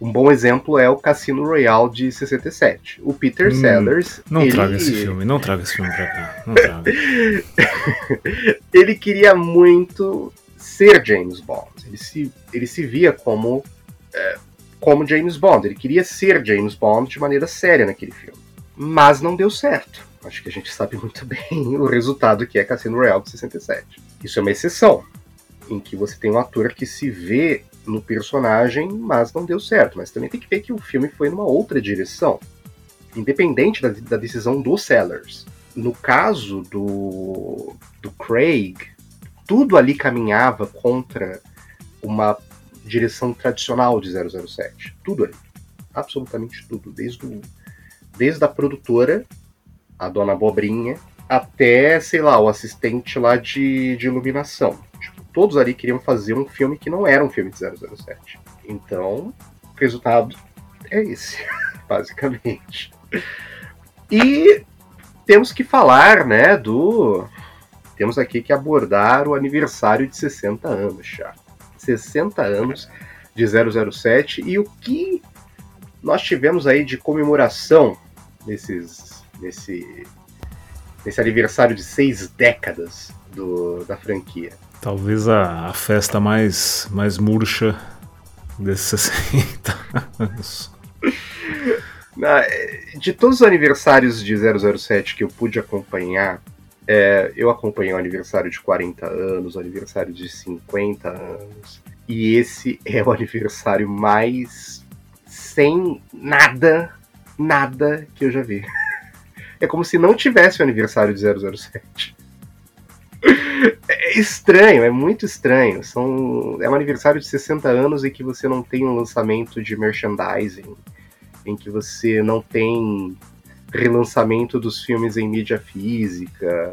B: Um bom exemplo é o Cassino Royale de 67. O Peter hum, Sellers.
A: Não ele... traga esse filme, não traga esse filme pra cá. Não traga.
B: ele queria muito ser James Bond. Ele se, ele se via como, é, como James Bond. Ele queria ser James Bond de maneira séria naquele filme. Mas não deu certo. Acho que a gente sabe muito bem o resultado que é Cassino Royale de 67. Isso é uma exceção, em que você tem um ator que se vê no personagem, mas não deu certo. Mas também tem que ver que o filme foi numa outra direção, independente da, da decisão dos Sellers. No caso do, do Craig, tudo ali caminhava contra uma direção tradicional de 007. Tudo ali. Absolutamente tudo. Desde, o, desde a produtora, a dona Bobrinha, até, sei lá, o assistente lá de, de iluminação todos ali queriam fazer um filme que não era um filme de 007. Então, o resultado é esse, basicamente. E temos que falar, né, do. Temos aqui que abordar o aniversário de 60 anos já. 60 anos de 007 e o que nós tivemos aí de comemoração nesses, nesse, nesse aniversário de seis décadas do, da franquia.
A: Talvez a, a festa mais, mais murcha desses 60 anos.
B: De todos os aniversários de 007 que eu pude acompanhar, é, eu acompanhei o aniversário de 40 anos, o aniversário de 50 anos, e esse é o aniversário mais sem nada, nada que eu já vi. É como se não tivesse o aniversário de 007. É estranho, é muito estranho. São, é um aniversário de 60 anos em que você não tem um lançamento de merchandising, em que você não tem relançamento dos filmes em mídia física,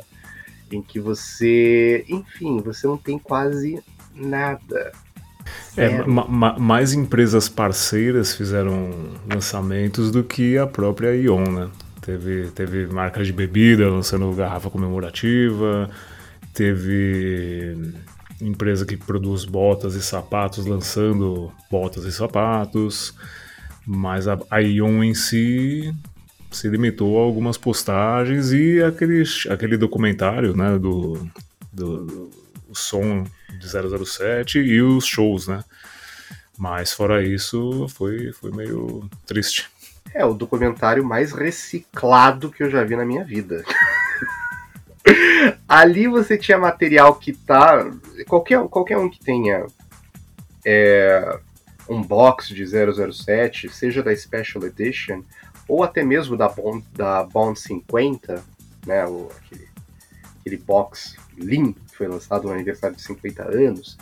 B: em que você, enfim, você não tem quase nada.
A: É, ma ma mais empresas parceiras fizeram lançamentos do que a própria Ion, né? Teve, teve marcas de bebida lançando garrafa comemorativa, teve empresa que produz botas e sapatos lançando botas e sapatos, mas a, a Ion em si se limitou a algumas postagens e aquele, aquele documentário né, do, do, do som de 007 e os shows, né? Mas fora isso, foi, foi meio triste.
B: É o documentário mais reciclado que eu já vi na minha vida. Ali você tinha material que tá. Qualquer, qualquer um que tenha é, um box de 007, seja da Special Edition, ou até mesmo da Bond, da Bond 50, né, o, aquele, aquele box Lean, que foi lançado no aniversário de 50 anos,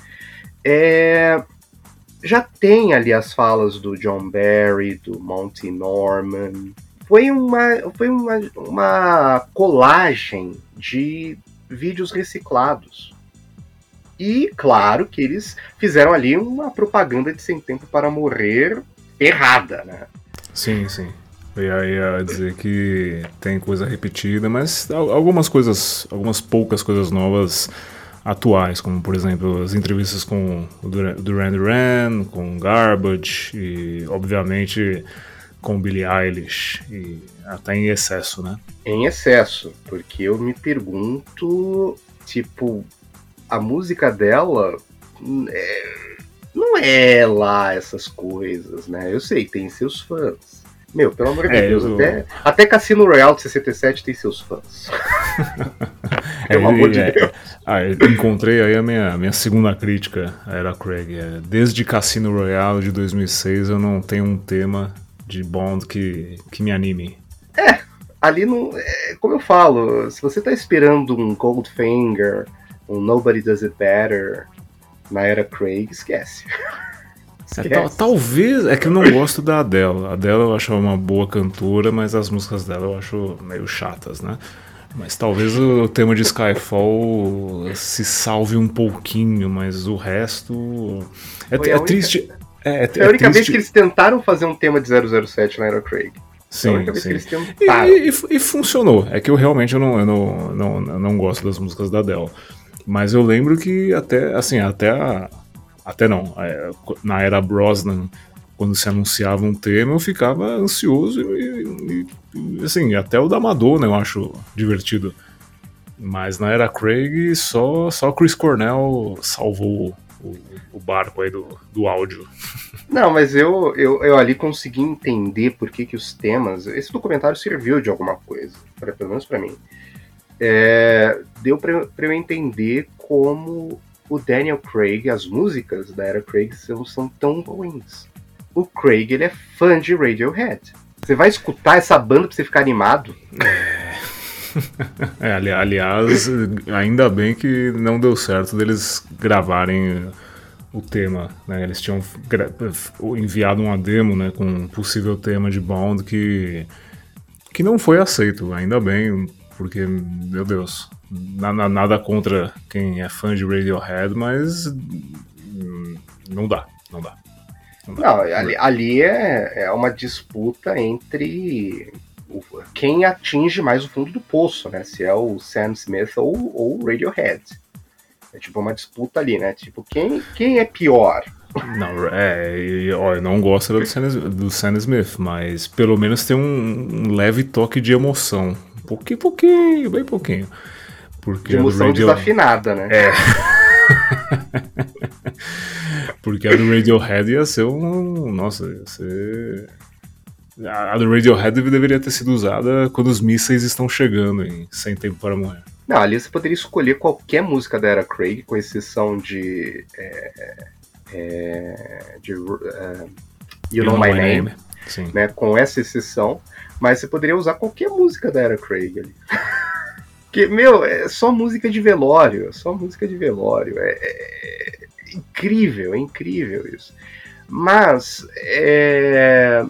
B: é, já tem ali as falas do John Barry, do Monty Norman, foi uma, foi uma, uma colagem de vídeos reciclados. E claro que eles fizeram ali uma propaganda de Sem Tempo para Morrer errada, né?
A: Sim, sim. Eu ia, ia dizer que tem coisa repetida, mas al- algumas coisas, algumas poucas coisas novas atuais, como por exemplo as entrevistas com o Duran Duran, com Garbage e obviamente com Billie Eilish e até em excesso, né?
B: Em excesso, porque eu me pergunto, tipo, a música dela hum, é- não é lá essas coisas, né? Eu sei, tem seus fãs. Meu, pelo amor de
A: É,
B: Deus,
A: eu-
B: até, até Cassino Royale de 67 tem seus fãs. Pelo amor de
A: é,
B: Deus.
A: ah, eu encontrei aí a minha, minha segunda crítica a Era Craig. É, desde Cassino Royale de 2006 eu não tenho um tema de Bond que, que me anime.
B: ali não. É, como eu falo, se você tá esperando um Goldfinger, um Nobody Does It Better na era Craig, esquece.
A: É, tal- talvez, é que eu não gosto da Adele. A Adele eu acho uma boa cantora, mas as músicas dela eu acho meio chatas, né? Mas talvez o tema de Skyfall se salve um pouquinho, mas o resto. É, é
B: única-
A: triste. É, é,
B: única
A: é
B: vez que eles tentaram fazer um tema de 007 na era Craig.
A: Sim,
B: vez
A: sim. E, e- e funcionou. É que eu realmente eu não, eu não, não, não gosto das músicas da Adele. Mas eu lembro que até, assim, até a, Até não. é, na era Brosnan, quando se anunciava um tema, eu ficava ansioso e, e- e, assim, até o da Madonna eu acho divertido. Mas na era Craig, só, só Chris Cornell salvou o, o barco aí do, do áudio.
B: Não, mas eu, eu, eu ali consegui entender por que, que os temas. Esse documentário serviu de alguma coisa, pra, pelo menos pra mim. É, deu pra, pra eu entender como o Daniel Craig, as músicas da era Craig não são tão ruins. O Craig, ele é fã de Radiohead. Você vai escutar essa banda pra você ficar animado?
A: É, ali- aliás, ainda bem que não deu certo deles gravarem o tema, né? Eles tinham enviado uma demo, né, com um possível tema de Bond que que não foi aceito, ainda bem, porque meu Deus, na- na- nada contra quem é fã de Radiohead, mas hum, não dá, não dá. Não
B: ali, ali é, é uma disputa entre quem atinge mais o fundo do poço, né? Se é o Sam Smith ou ou o Radiohead. É tipo uma disputa ali, né? Tipo, quem, quem é pior?
A: Não, é, e, ó, eu não gosto do Sam, do Sam Smith, mas pelo menos tem um, um leve toque de emoção. Um pouquinho, pouquinho, bem pouquinho. Porque
B: De emoção
A: Radio-
B: desafinada, né?
A: É. Porque a do Radiohead ia ser um. Nossa, ia ser. A do Radiohead deveria ter sido usada quando os mísseis estão chegando em Sem Tempo para Morrer.
B: Não, ali você poderia escolher qualquer música da era Craig, com exceção de. É, é, de é, you, Know, My Name,
A: Sim.
B: né? Com essa exceção. Mas você poderia usar qualquer música da era Craig ali. Porque, meu, é só música de velório. é Só música de velório. É, é incrível, é incrível isso. Mas, é,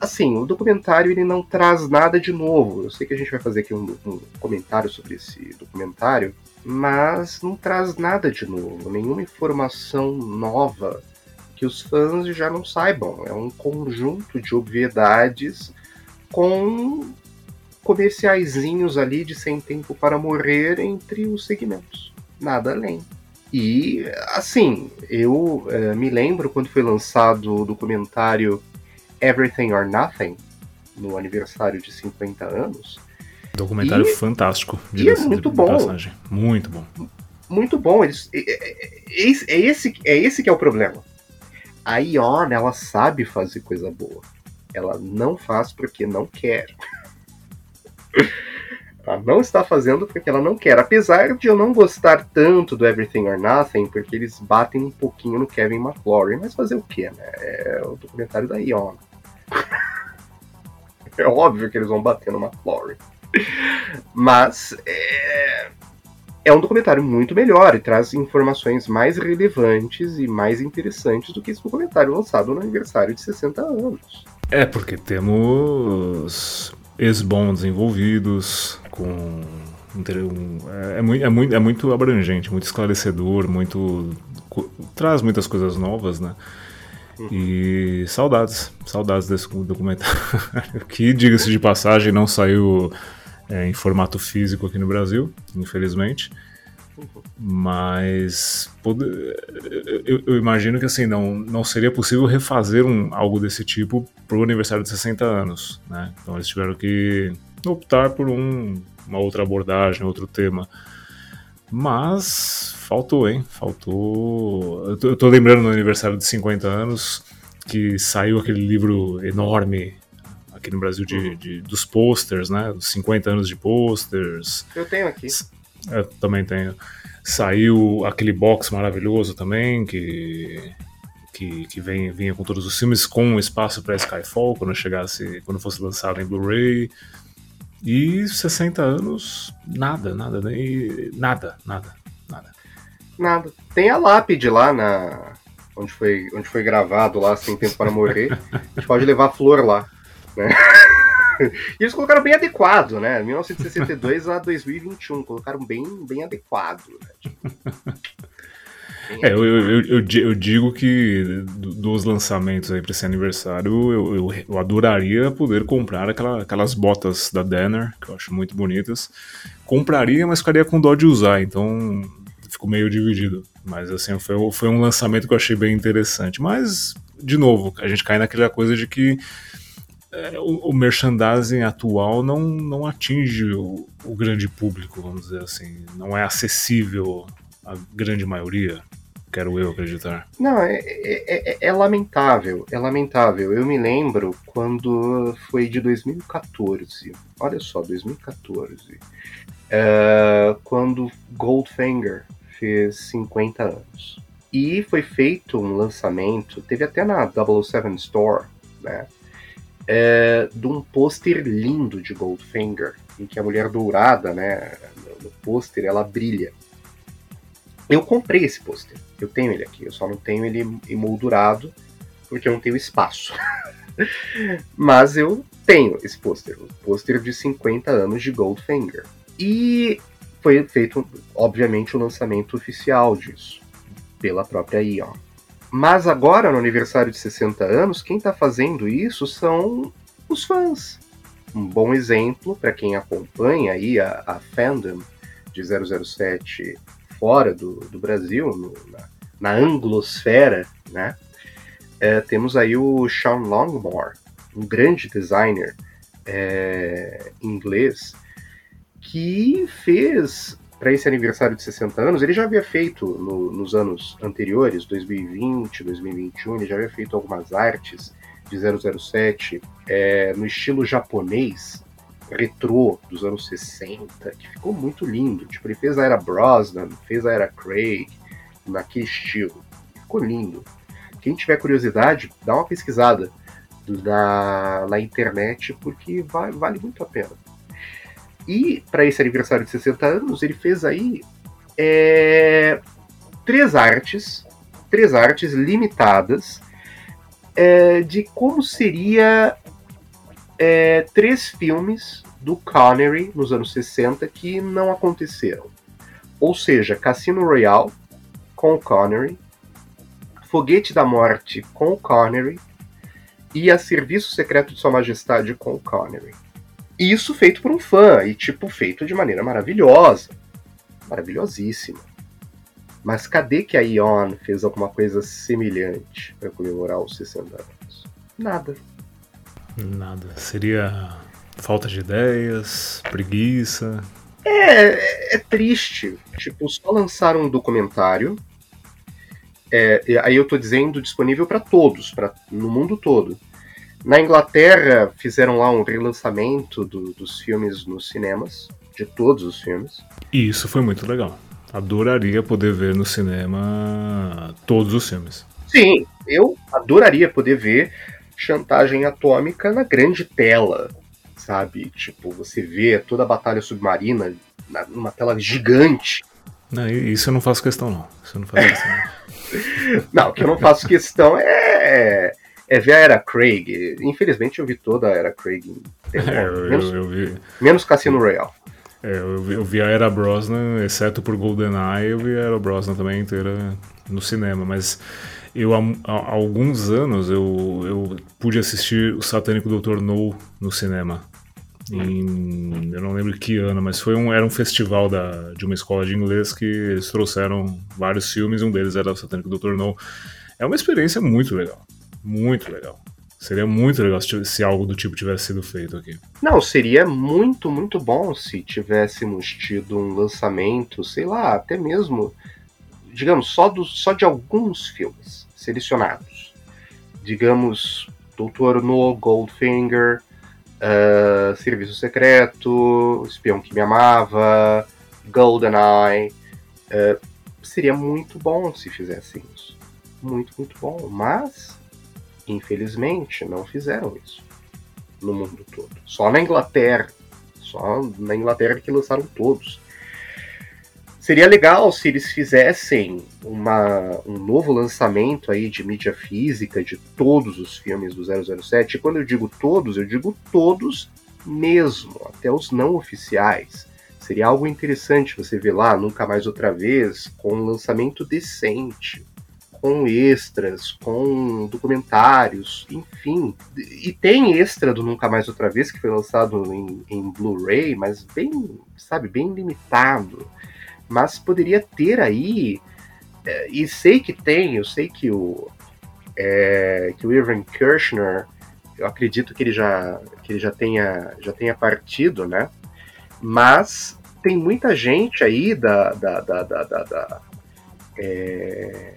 B: assim, o documentário ele não traz nada de novo. Eu sei que a gente vai fazer aqui um, um comentário sobre esse documentário, mas não traz nada de novo, nenhuma informação nova que os fãs já não saibam. É um conjunto de obviedades com comerciaizinhos ali de sem tempo para morrer entre os segmentos. Nada além. E, assim, eu eh, me lembro quando foi lançado o documentário Everything or Nothing, no aniversário de 50 anos.
A: Documentário
B: E-
A: fantástico.
B: e é muito bom.
A: passagem. Muito bom.
B: Muito bom. Eles, é, é- é esse- é esse, é esse que é o problema. A Ion, ela sabe fazer coisa boa. Ela não faz porque não quer. ela não está fazendo porque ela não quer. Apesar de eu não gostar tanto do Everything or Nothing, porque eles batem um pouquinho no Kevin McClory. Mas fazer o quê, né? É o documentário da Ion. É óbvio que eles vão bater no McClory. Mas é, é um documentário muito melhor e traz informações mais relevantes e mais interessantes do que esse documentário lançado no aniversário de 60 anos.
A: É, porque temos ex-bonds envolvidos com é, é, muito, é, muito, é muito abrangente, muito esclarecedor, muito. traz muitas coisas novas, né? E saudades, saudades desse documentário. que, diga-se de passagem, não saiu é, em formato físico aqui no Brasil, infelizmente. Mas eu, eu, imagino que assim não, não seria possível refazer um, algo desse tipo para o aniversário de 60 anos, né? Então eles tiveram que optar por um, uma outra abordagem, outro tema. Mas faltou, hein? Faltou. Eu tô, eu tô lembrando no aniversário de 50 anos que saiu aquele livro enorme aqui no Brasil de, uhum. de dos posters, né? Os 50 anos de posters.
B: Eu tenho aqui.
A: Eu também tenho. Saiu aquele box maravilhoso também, que, que, que vem, vinha com todos os filmes, com espaço para Skyfall, quando chegasse, quando fosse lançado em Blu-ray. E 60 anos, nada, nada, nem, nada, nada, nada.
B: Nada. Tem a lápide lá na. Onde foi, onde foi gravado lá, Sem Tempo para Morrer. A gente pode levar flor lá. Né? e eles colocaram bem adequado, né? 1962 a 2021. Colocaram bem, bem adequado. Né? Tipo,
A: é, eu, eu, eu, eu, digo que dos lançamentos aí para esse aniversário, eu, eu, adoraria poder comprar aquela, aquelas botas da Danner, que eu acho muito bonitas. Compraria, mas ficaria com dó de usar, então fico meio dividido. Mas assim, foi, foi um lançamento que eu achei bem interessante. Mas, de novo, a gente cai naquela coisa de que é, o, o, merchandising atual não, não atinge o, o grande público, vamos dizer assim. Não é acessível à grande maioria. Quero eu acreditar.
B: Não, é, é, é, é, lamentável, é lamentável. Eu me lembro quando foi de 2014. Olha só, 2014. É, quando Goldfinger fez 50 anos. E foi feito um lançamento, teve até na 007 Store, né? É, de um pôster lindo de Goldfinger, em que a mulher dourada, né, no pôster, ela brilha. Eu comprei esse pôster. Eu tenho ele aqui. Eu só não tenho ele emoldurado porque eu não tenho espaço. Mas eu tenho esse pôster. O pôster de 50 anos de Goldfinger. E foi feito, obviamente, o lançamento oficial disso. Pela própria Ion. Mas agora, no aniversário de 60 anos, quem está fazendo isso são os fãs. Um bom exemplo para quem acompanha aí a, a fandom de 007 fora do, do Brasil, no, na, na, anglosfera, né? É, temos aí o Sean Longmore, um grande designer é, inglês, que fez para esse aniversário de 60 anos, ele já havia feito no, nos anos anteriores, 2020, 2021, ele já havia feito algumas artes de 007 é, no estilo japonês, retrô dos anos 60, que ficou muito lindo. Tipo, ele fez a era Brosnan, fez a era Craig, naquele estilo. Ficou lindo. Quem tiver curiosidade, dá uma pesquisada na, na internet, porque vai, vale muito a pena. E para esse aniversário de 60 anos, ele fez aí é, três artes, três artes limitadas é, de como seria é, três filmes do Connery nos anos 60 que não aconteceram. Ou seja, Cassino Royale com o Connery, Foguete da Morte com o Connery e A Serviço Secreto de Sua Majestade com o Connery. Isso feito por um fã e tipo feito de maneira maravilhosa, maravilhosíssima. Mas cadê que a Ion fez alguma coisa semelhante para comemorar os 60 anos? Nada.
A: Nada. Seria falta de ideias, preguiça.
B: É, é triste. Tipo, só lançaram um documentário. É, aí eu tô dizendo disponível para todos, para no mundo todo. Na Inglaterra fizeram lá um relançamento do, dos filmes nos cinemas, de todos os filmes.
A: E isso foi muito legal. Adoraria poder ver no cinema todos os filmes.
B: Sim, eu adoraria poder ver chantagem atômica na grande tela, sabe? Tipo, você vê toda a batalha submarina numa tela gigante.
A: Não, isso eu não faço questão, não. Isso eu não faço questão.
B: Não, não o que eu não faço questão é, é ver a Era Craig. Infelizmente eu vi toda a Era Craig.
A: É, eu,
B: menos,
A: eu, vi.
B: Menos Cassino Royale.
A: É, eu, vi, eu vi a Era Brosnan, exceto por GoldenEye, eu vi a Era Brosnan também inteira no cinema, mas eu há, há alguns anos eu, eu pude assistir o Satânico Dr. No no cinema. Em, eu não lembro que ano, mas foi um, era um festival da, de uma escola de inglês que eles trouxeram vários filmes, um deles era o Satânico Dr. No. É uma experiência muito legal, muito legal. Seria muito legal se, se, algo do tipo tivesse sido feito aqui.
B: Não, seria muito, muito bom se tivéssemos tido um lançamento, sei lá, até mesmo, digamos, só, do, só de alguns filmes selecionados. Digamos, Doutor No, Goldfinger, uh, Serviço Secreto, Espião que Me Amava, GoldenEye. Uh, seria muito bom se fizessem isso. Muito, muito bom. Mas Infelizmente, não fizeram isso no mundo todo. Só na Inglaterra. Só na Inglaterra que lançaram todos. Seria legal se eles fizessem uma, um novo lançamento aí de mídia física de todos os filmes do 007. E quando eu digo todos, eu digo todos mesmo, até os não oficiais. Seria algo interessante você ver lá, nunca mais outra vez, com um lançamento decente, com extras, com documentários, enfim. E tem extra do Nunca Mais Outra Vez, que foi lançado em, em Blu-ray, mas bem, sabe, bem limitado. Mas poderia ter aí, é, e sei que tem, eu sei que o, é, que o Irving Kirchner, eu acredito que ele já, que ele já tenha, já tenha partido, né? Mas tem muita gente aí da, da, da, da, da, da é,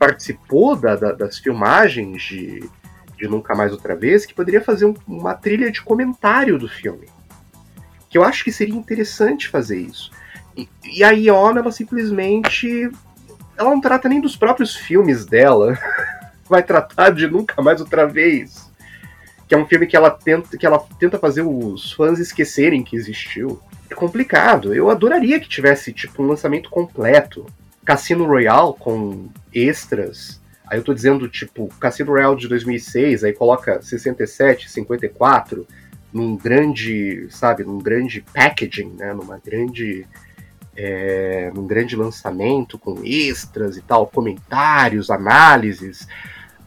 B: participou da, da, das filmagens de, de Nunca Mais Outra Vez, que poderia fazer um, uma trilha de comentário do filme. Que eu acho que seria interessante fazer isso. E, a Iona, ela simplesmente. Ela não trata nem dos próprios filmes dela. Vai tratar de Nunca Mais Outra Vez. Que é um filme que ela tenta, que ela tenta fazer os fãs esquecerem que existiu. É complicado. Eu adoraria que tivesse, tipo, um lançamento completo Cassino Royale com extras. Aí eu tô dizendo, tipo, Cassino Royale de 2006, aí coloca 67, 54, num grande, sabe, num grande packaging, né, numa grande, é, num grande lançamento com extras e tal, comentários, análises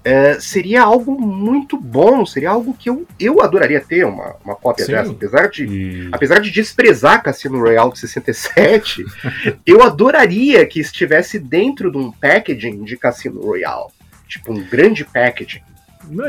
B: é, seria algo muito bom, seria algo que eu, eu adoraria ter uma, uma cópia Sim. dessa. Apesar de, e... apesar de desprezar Cassino Royale de 67, eu adoraria que estivesse dentro de um packaging de Cassino Royale. Tipo, um grande packaging.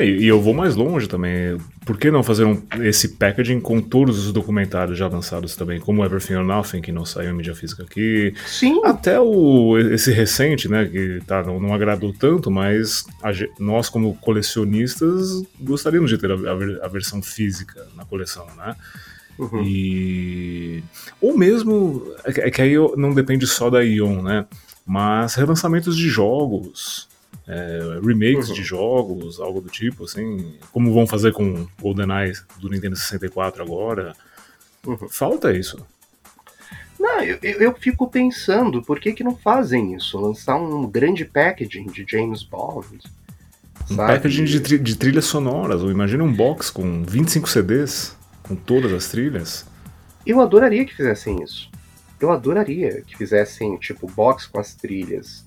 A: E eu vou mais longe também. Por que não fazer um, esse packaging com todos os documentários já lançados também, como Everything or Nothing, que não saiu em mídia física aqui.
B: Sim.
A: Até o, esse recente, né, que tá, não, não agradou tanto, mas a, nós, como colecionistas, gostaríamos de ter a, a, a versão física na coleção, né? Uhum. E. Ou mesmo. É que aí não depende só da Ion, né? Mas relançamentos de jogos é, remakes uhum. de jogos, algo do tipo, assim, como vão fazer com GoldenEye do Nintendo 64 agora. Uhum. Falta isso.
B: Não, eu, eu fico pensando, por que, que não fazem isso? Lançar um grande packaging de James Bond.
A: Um sabe? packaging de, tri de trilhas sonoras, ou imagina um box com 25 CDs, com todas as trilhas.
B: Eu adoraria que fizessem isso. Eu adoraria que fizessem, tipo, box com as trilhas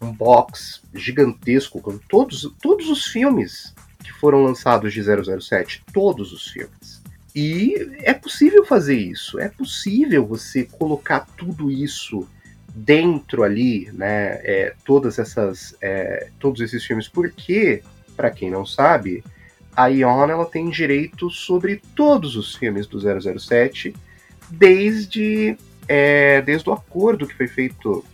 B: um box gigantesco com todos, todos os filmes que foram lançados de 007, todos os filmes. E é possível fazer isso, é possível você colocar tudo isso dentro ali, né? É, todas essas, é, todos esses filmes, porque, para quem não sabe, a Ion ela tem direito sobre todos os filmes do 007, desde, é, desde o acordo que foi feito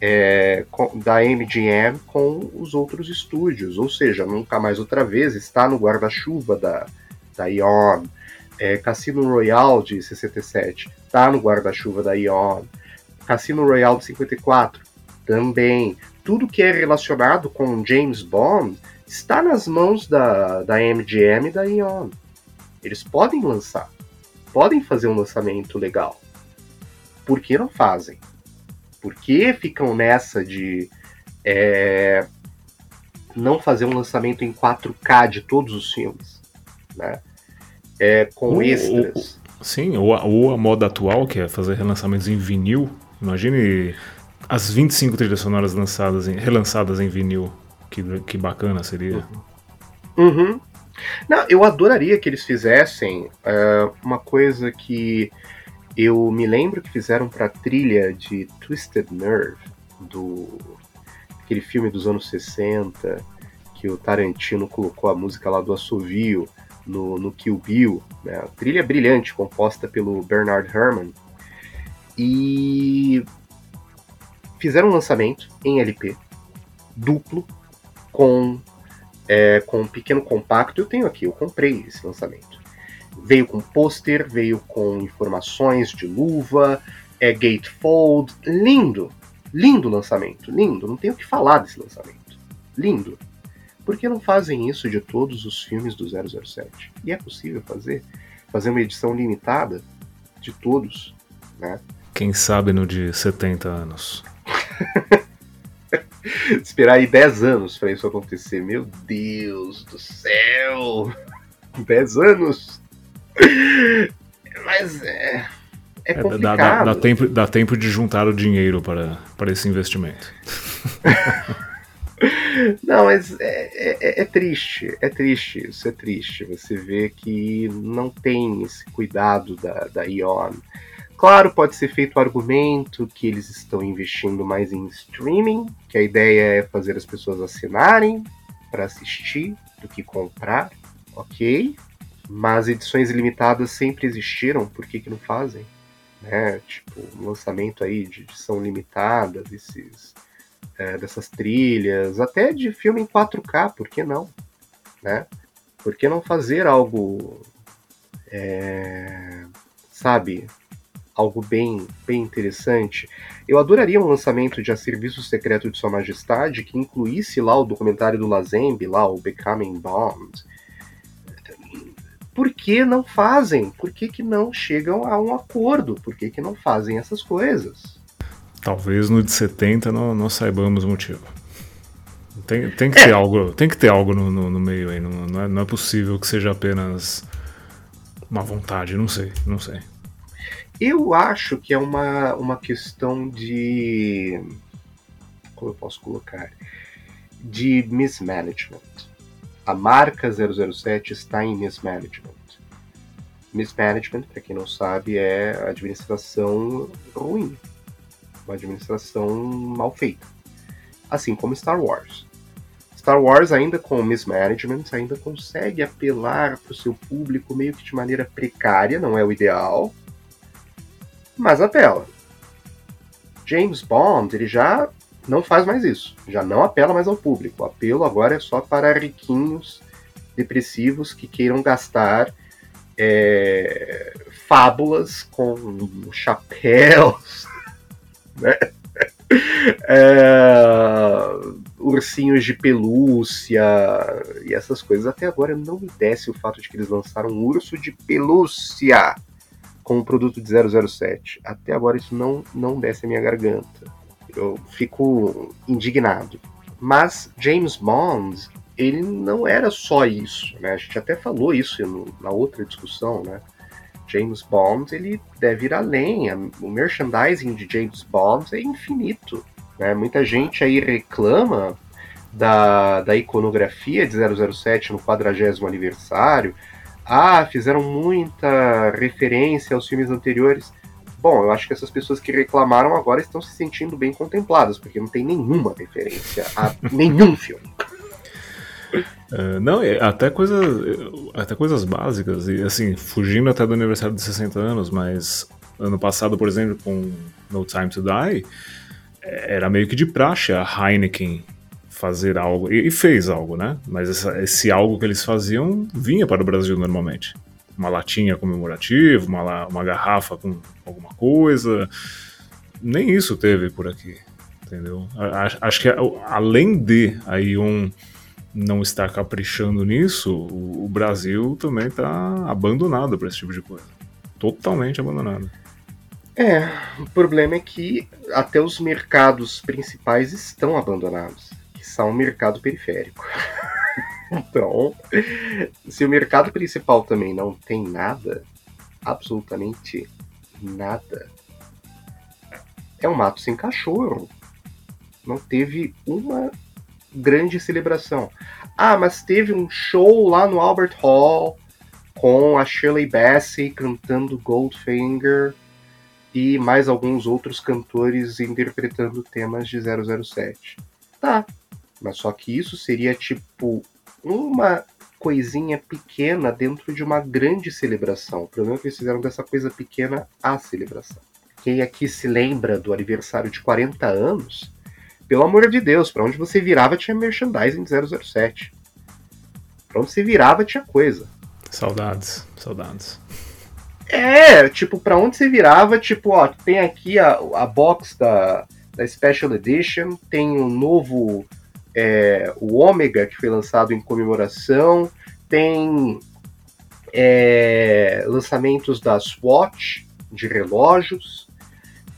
B: é, da MGM com os outros estúdios, ou seja, nunca mais outra vez está no guarda-chuva da, da Ion. É, Cassino Royale de 67 está no guarda-chuva da Ion. Cassino Royale de 54 também. Tudo que é relacionado com James Bond está nas mãos da, da MGM e da Ion. Eles podem lançar, podem fazer um lançamento legal. Por que não fazem? Por que ficam nessa de é, não fazer um lançamento em 4K de todos os filmes? Né? É, com
A: ou,
B: extras.
A: Sim, ou a, ou a moda atual, que é fazer relançamentos em vinil. Imagine as 25 trilhas sonoras lançadas em, relançadas em vinil. Que, que bacana seria.
B: Uhum. Não, eu adoraria que eles fizessem uh, uma coisa que eu me lembro que fizeram para trilha de Twisted Nerve, do aquele filme dos anos 60, que o Tarantino colocou a música lá do assovio no, no Kill Bill. Né? A trilha brilhante, composta pelo Bernard Herrmann. E fizeram um lançamento em LP, duplo, com, é, com um pequeno compacto. Eu tenho aqui, eu comprei esse lançamento. Veio com pôster, veio com informações de luva, é gatefold, lindo, lindo lançamento, lindo, não tenho o que falar desse lançamento, lindo. Por que não fazem isso de todos os filmes do 007? E é possível fazer? Fazer uma edição limitada de todos, né?
A: Quem sabe no de 70 anos.
B: Esperar aí 10 anos para isso acontecer. Meu Deus do céu! 10 anos! Mas é. É complicado.
A: Dá, dá, dá, tempo, dá tempo de juntar o dinheiro para, para esse investimento.
B: Não, mas é, é, é, triste, é triste, isso é triste. Você vê que não tem esse cuidado da, da Ion. Claro, pode ser feito o argumento que eles estão investindo mais em streaming, que a ideia é fazer as pessoas assinarem para assistir do que comprar, ok. Mas edições limitadas sempre existiram, por que, que não fazem? Né? Tipo, um lançamento aí de edição limitada, desses é, dessas trilhas, até de filme em 4K, por que não? Né? Por que não fazer algo, é, sabe, algo bem, bem interessante? Eu adoraria um lançamento de A Serviço Secreto de Sua Majestade que incluísse lá o documentário do Lazembe, lá o Becoming Bond. Por que não fazem? Por que, que não chegam a um acordo? Por que, que não fazem essas coisas?
A: Talvez no de 70 não, não saibamos o motivo. Tem, tem que ter algo, tem que ter algo no, no, no meio aí. Não, não, é, não é possível que seja apenas uma vontade, não sei, não sei.
B: Eu acho que é uma, uma questão de. Como eu posso colocar? De mismanagement. A marca 007 está em mismanagement. Mismanagement, para quem não sabe, é administração ruim uma administração mal feita. Assim como Star Wars. Star Wars, ainda com mismanagement, ainda consegue apelar para o seu público meio que de maneira precária, não é o ideal, mas apela. James Bond, ele já não faz mais isso, já não apela mais ao público. O apelo agora é só para riquinhos depressivos que queiram gastar é, fábulas com chapéus, né? É, ursinhos de pelúcia e essas coisas. Até agora não me desce o fato de que eles lançaram um urso de pelúcia com o produto de 007. Até agora isso não, não desce a minha garganta. Eu fico indignado. Mas James Bond, ele não era só isso, né? A gente até falou isso no, na outra discussão, né? James Bond ele deve ir além. O merchandising de James Bond é infinito. Né? Muita gente aí reclama da, da iconografia de 007 no 40 aniversário. Ah, fizeram muita referência aos filmes anteriores. Bom, eu acho que essas pessoas que reclamaram agora estão se sentindo bem contempladas, porque não tem nenhuma referência a nenhum filme.
A: Uh, não, até, coisa, até coisas básicas, e assim, fugindo até do aniversário de 60 anos, mas ano passado, por exemplo, com No Time to Die, era meio que de praxe a Heineken fazer algo, e, fez algo, né? Mas essa, esse algo que eles faziam vinha para o Brasil normalmente. Uma latinha comemorativa, uma, uma garrafa com alguma coisa. Nem isso teve por aqui, entendeu? Acho, que além de aí um não está caprichando nisso, o, Brasil também está abandonado para esse tipo de coisa. Totalmente abandonado.
B: É, o problema é que até os mercados principais estão abandonados, que são o mercado periférico. então, se o mercado principal também não tem nada, absolutamente nada. É um mato sem cachorro. Não teve uma grande celebração. Ah, mas teve um show lá no Albert Hall com a Shirley Bassey cantando Goldfinger e mais alguns outros cantores interpretando temas de 007. Tá, mas só que isso seria tipo uma coisinha pequena dentro de uma grande celebração. O problema é que eles fizeram dessa coisa pequena a celebração. Quem aqui se lembra do aniversário de 40 anos, pelo amor de Deus, para onde você virava tinha merchandising de 007. Pra onde você virava tinha coisa.
A: Saudades, saudades.
B: É, tipo, pra onde você virava, tipo, ó, tem aqui a, a box da, da Special Edition, tem um novo, é, o Ômega, que foi lançado em comemoração, tem é, lançamentos da Swatch, de relógios,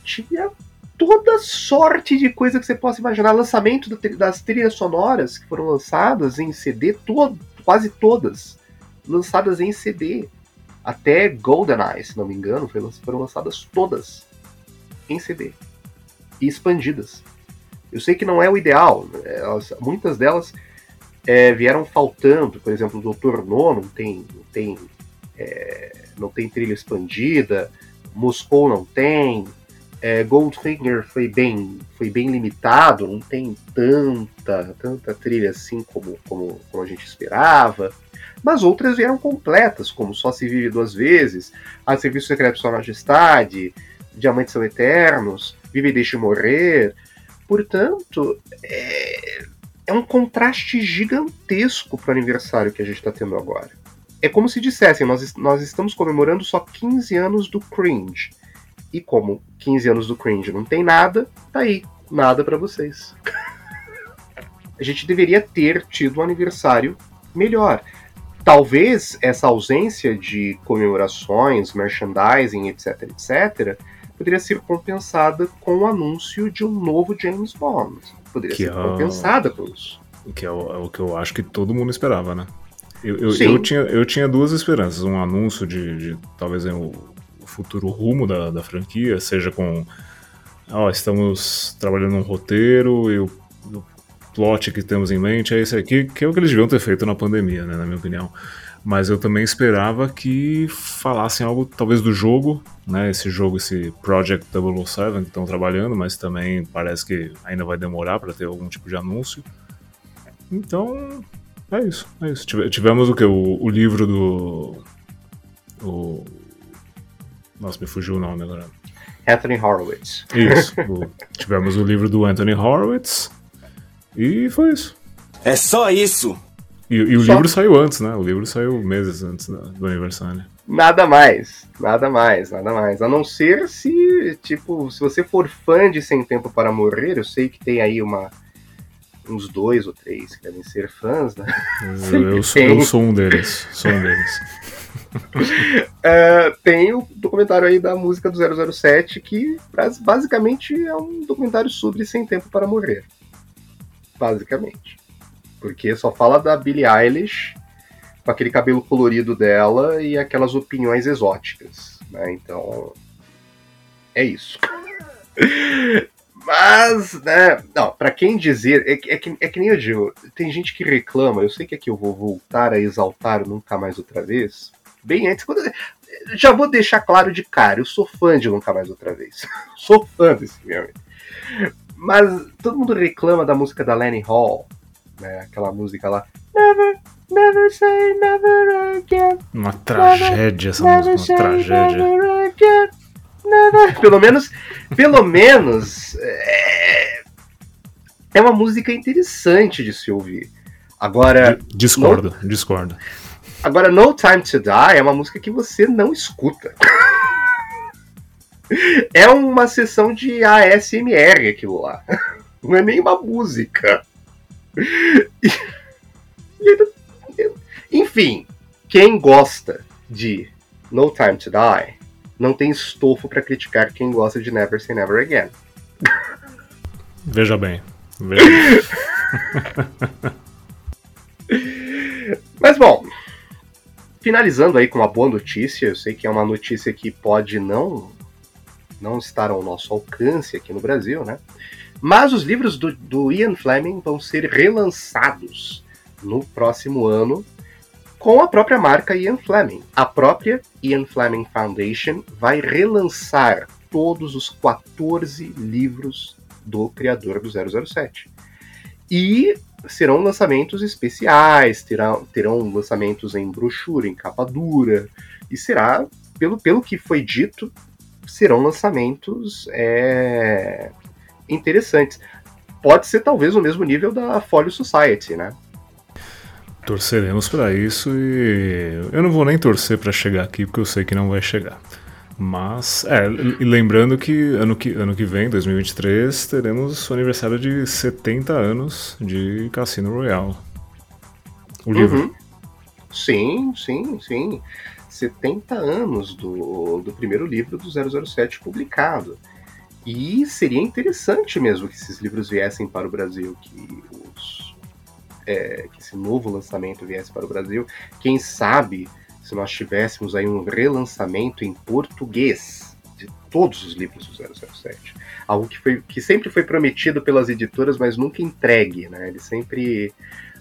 B: tinha toda sorte de coisa que você possa imaginar. Lançamento das trilhas sonoras que foram lançadas em CD, to quase todas lançadas em CD. Até GoldenEye, se não me engano, foram lançadas todas em CD e expandidas. Eu sei que não é o ideal, né? elas, muitas delas é, vieram faltando, por exemplo, o Doutor No não tem, não tem, é, não tem trilha expandida, Moscou não tem, é, Goldfinger foi bem, foi bem limitado, não tem tanta, tanta trilha assim como, como, como a gente esperava. Mas outras vieram completas, como Só Se Vive Duas Vezes, A Serviço Secreto de Sua Majestade, Diamantes São Eternos, Vive e Deixe Morrer. Portanto, é, é um contraste gigantesco para o aniversário que a gente está tendo agora. É como se dissessem, nós, nós estamos comemorando só 15 anos do cringe. E como 15 anos do cringe não tem nada, tá aí, nada para vocês. a gente deveria ter tido um aniversário melhor. Talvez essa ausência de comemorações, merchandising, etc, etc, poderia ser compensada com o anúncio de um novo James Bond. Poderia que ser é compensada por isso.
A: Que é o, é o, que eu acho que todo mundo esperava, né? Eu, eu, eu, tinha, eu tinha duas esperanças. Um anúncio de, de talvez o futuro rumo da, da franquia, seja com. Ó, estamos trabalhando um roteiro e o, o plot que temos em mente é esse aqui, que é o que eles deviam ter feito na pandemia, né, na minha opinião. Mas eu também esperava que falassem algo, talvez, do jogo, né? Esse jogo, esse Project 007 que estão trabalhando, mas também parece que ainda vai demorar para ter algum tipo de anúncio. Então, é isso, é isso. Tivemos o que? O, o livro do. O, nossa, me fugiu o nome agora.
B: Anthony Horowitz.
A: Isso. o, tivemos o livro do Anthony Horowitz. E foi isso.
I: É só isso!
A: E, e o só... livro saiu antes, né? O livro saiu meses antes do aniversário.
B: Nada mais, nada mais, nada mais. A não ser se, tipo, se você for fã de Sem Tempo para Morrer, eu sei que tem aí uma, uns dois ou três que devem ser fãs, né?
A: Eu, eu, sou, eu sou um deles, sou um deles.
B: uh, tem o documentário aí da música do 007 que basicamente é um documentário sobre Sem Tempo para Morrer basicamente. Porque só fala da Billie Eilish com aquele cabelo colorido dela e aquelas opiniões exóticas, né? Então, é isso. Mas, né, não, pra quem dizer, é, é, que, é que nem eu digo, tem gente que reclama, eu sei que aqui eu vou voltar a exaltar Nunca Mais Outra Vez, bem antes, quando, já vou deixar claro de cara, eu sou fã de Nunca Mais Outra Vez, sou fã desse filme. Mas todo mundo reclama da música da Lenny Hall, né? Aquela música lá. Never, never say never again.
A: Uma tragédia essa never música, uma tragédia. Never again,
B: never. Pelo menos, pelo menos é, é uma música interessante de se ouvir. Agora.
A: Discordo, no, discordo.
B: Agora, No Time to Die é uma música que você não escuta. É uma sessão de ASMR aquilo lá. Não é nem uma música. Enfim, quem gosta de No Time to Die não tem estofo para criticar quem gosta de Never Say Never Again.
A: Veja bem. Veja bem.
B: Mas bom, finalizando aí com uma boa notícia, eu sei que é uma notícia que pode não não estar ao nosso alcance aqui no Brasil, né? Mas os livros do, do Ian Fleming vão ser relançados no próximo ano com a própria marca Ian Fleming. A própria Ian Fleming Foundation vai relançar todos os 14 livros do criador do 007. E serão lançamentos especiais, terão, terão lançamentos em brochura, em capa dura, e será, pelo, pelo que foi dito, serão lançamentos é, interessantes. Pode ser talvez o mesmo nível da Folio Society, né?
A: Torceremos para isso e eu não vou nem torcer para chegar aqui porque eu sei que não vai chegar. Mas, é, e lembrando que ano, que ano que vem, 2023, teremos o aniversário de 70 anos de Cassino Royale. O livro. Uhum.
B: Sim, sim, sim. 70 anos do, do primeiro livro do 007 publicado. E seria interessante mesmo que esses livros viessem para o Brasil, que, os, é, que esse novo lançamento viesse para o Brasil. Quem sabe se nós tivéssemos aí um relançamento em português de todos os livros do 007. Algo que, foi, que sempre foi prometido pelas editoras, mas nunca entregue, né? Eles sempre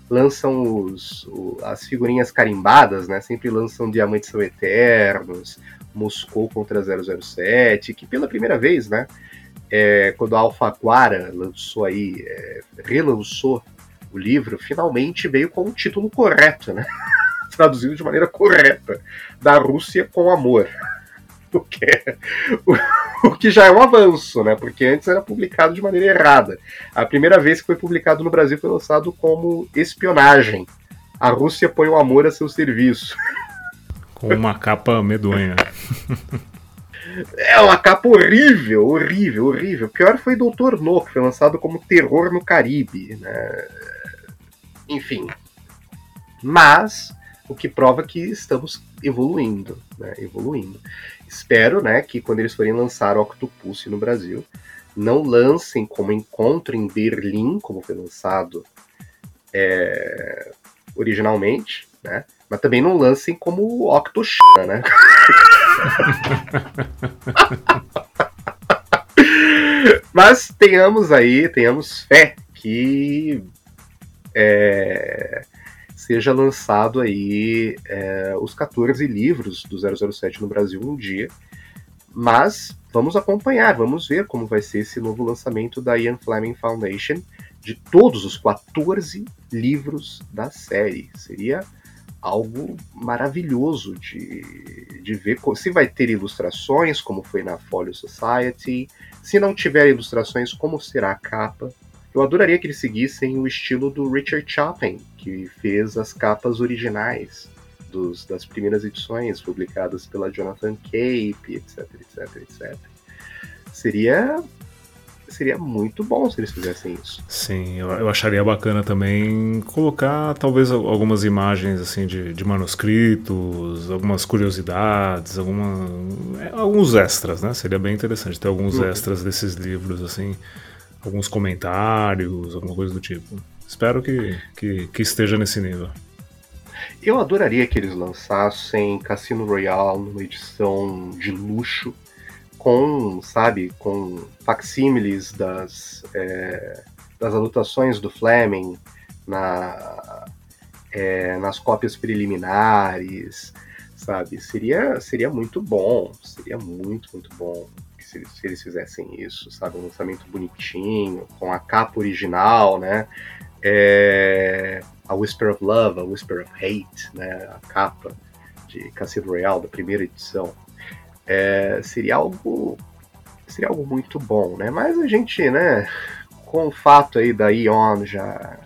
B: lançam os, o, as figurinhas carimbadas, né? Sempre lançam Diamantes São Eternos, Moscou contra 007, que pela primeira vez, né? É, quando a Alfaguara lançou aí, é, relançou o livro, finalmente veio com o título correto, né? traduzido de maneira correta, da Rússia com amor. O que, é, o, o que já é um avanço, né? Porque antes era publicado de maneira errada. A primeira vez que foi publicado no Brasil foi lançado como espionagem. A Rússia põe o amor a seu serviço.
A: Com uma capa medonha.
B: É uma capa horrível, horrível, horrível. O pior foi Doutor No, que foi lançado como Terror no Caribe. Né? Enfim. Mas o que prova que estamos evoluindo, né? Evoluindo. Espero, né, que quando eles forem lançar Octopus no Brasil, não lancem como Encontro em Berlim, como foi lançado é, originalmente, né? Mas também não lancem como Octochina, né? Mas tenhamos aí, tenhamos fé que é, seja lançado aí é, os 14 livros do 007 no Brasil um dia. Mas vamos acompanhar, vamos ver como vai ser esse novo lançamento da Ian Fleming Foundation de todos os 14 livros da série. Seria algo maravilhoso de, de ver se vai ter ilustrações, como foi na Folio Society. Se não tiver ilustrações, como será a capa. Eu adoraria que eles seguissem o estilo do Richard Chopin, que fez as capas originais dos, das primeiras edições publicadas pela Jonathan Cape, etc, etc, etc. Seria seria muito bom se eles fizessem isso.
A: Sim, eu, eu acharia bacana também colocar talvez algumas imagens assim de, de manuscritos, algumas curiosidades, alguma, é, alguns extras, né? Seria bem interessante ter alguns uhum. extras desses livros assim alguns comentários, alguma coisa do tipo. Espero que, que, que esteja nesse nível.
B: Eu adoraria que eles lançassem Cassino Royale numa edição de luxo, com, sabe, com facsímiles das, é, das anotações do Fleming na, é, nas cópias preliminares, sabe? Seria, seria muito bom, seria muito, muito bom se, se eles fizessem isso, sabe? Um lançamento bonitinho, com a capa original, né? É, a Whisper of Love, a Whisper of Hate, né? A capa de Cassino Royale da primeira edição. É, seria algo seria algo muito bom, né? Mas a gente, né, com o fato aí da Ion já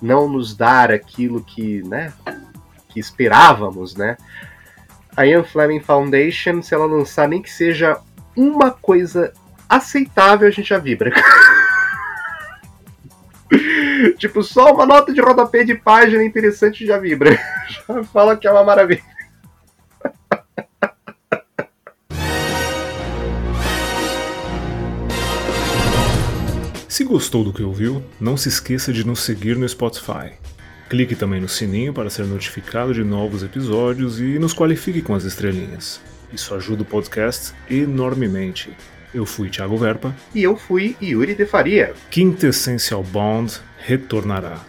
B: não nos dar aquilo que, né, que esperávamos, né? A Ian Fleming Foundation, se ela lançar nem que seja uma coisa aceitável, a gente já vibra. tipo, só uma nota de rodapé de página interessante já vibra. Já fala que é uma maravilha.
A: Se gostou do que ouviu, não se esqueça de nos seguir no Spotify. Clique também no sininho para ser notificado de novos episódios e nos qualifique com as estrelinhas. Isso ajuda o podcast enormemente. Eu fui Thiago Verpa.
B: E eu fui Yuri de Faria.
A: Quintessential Bond retornará.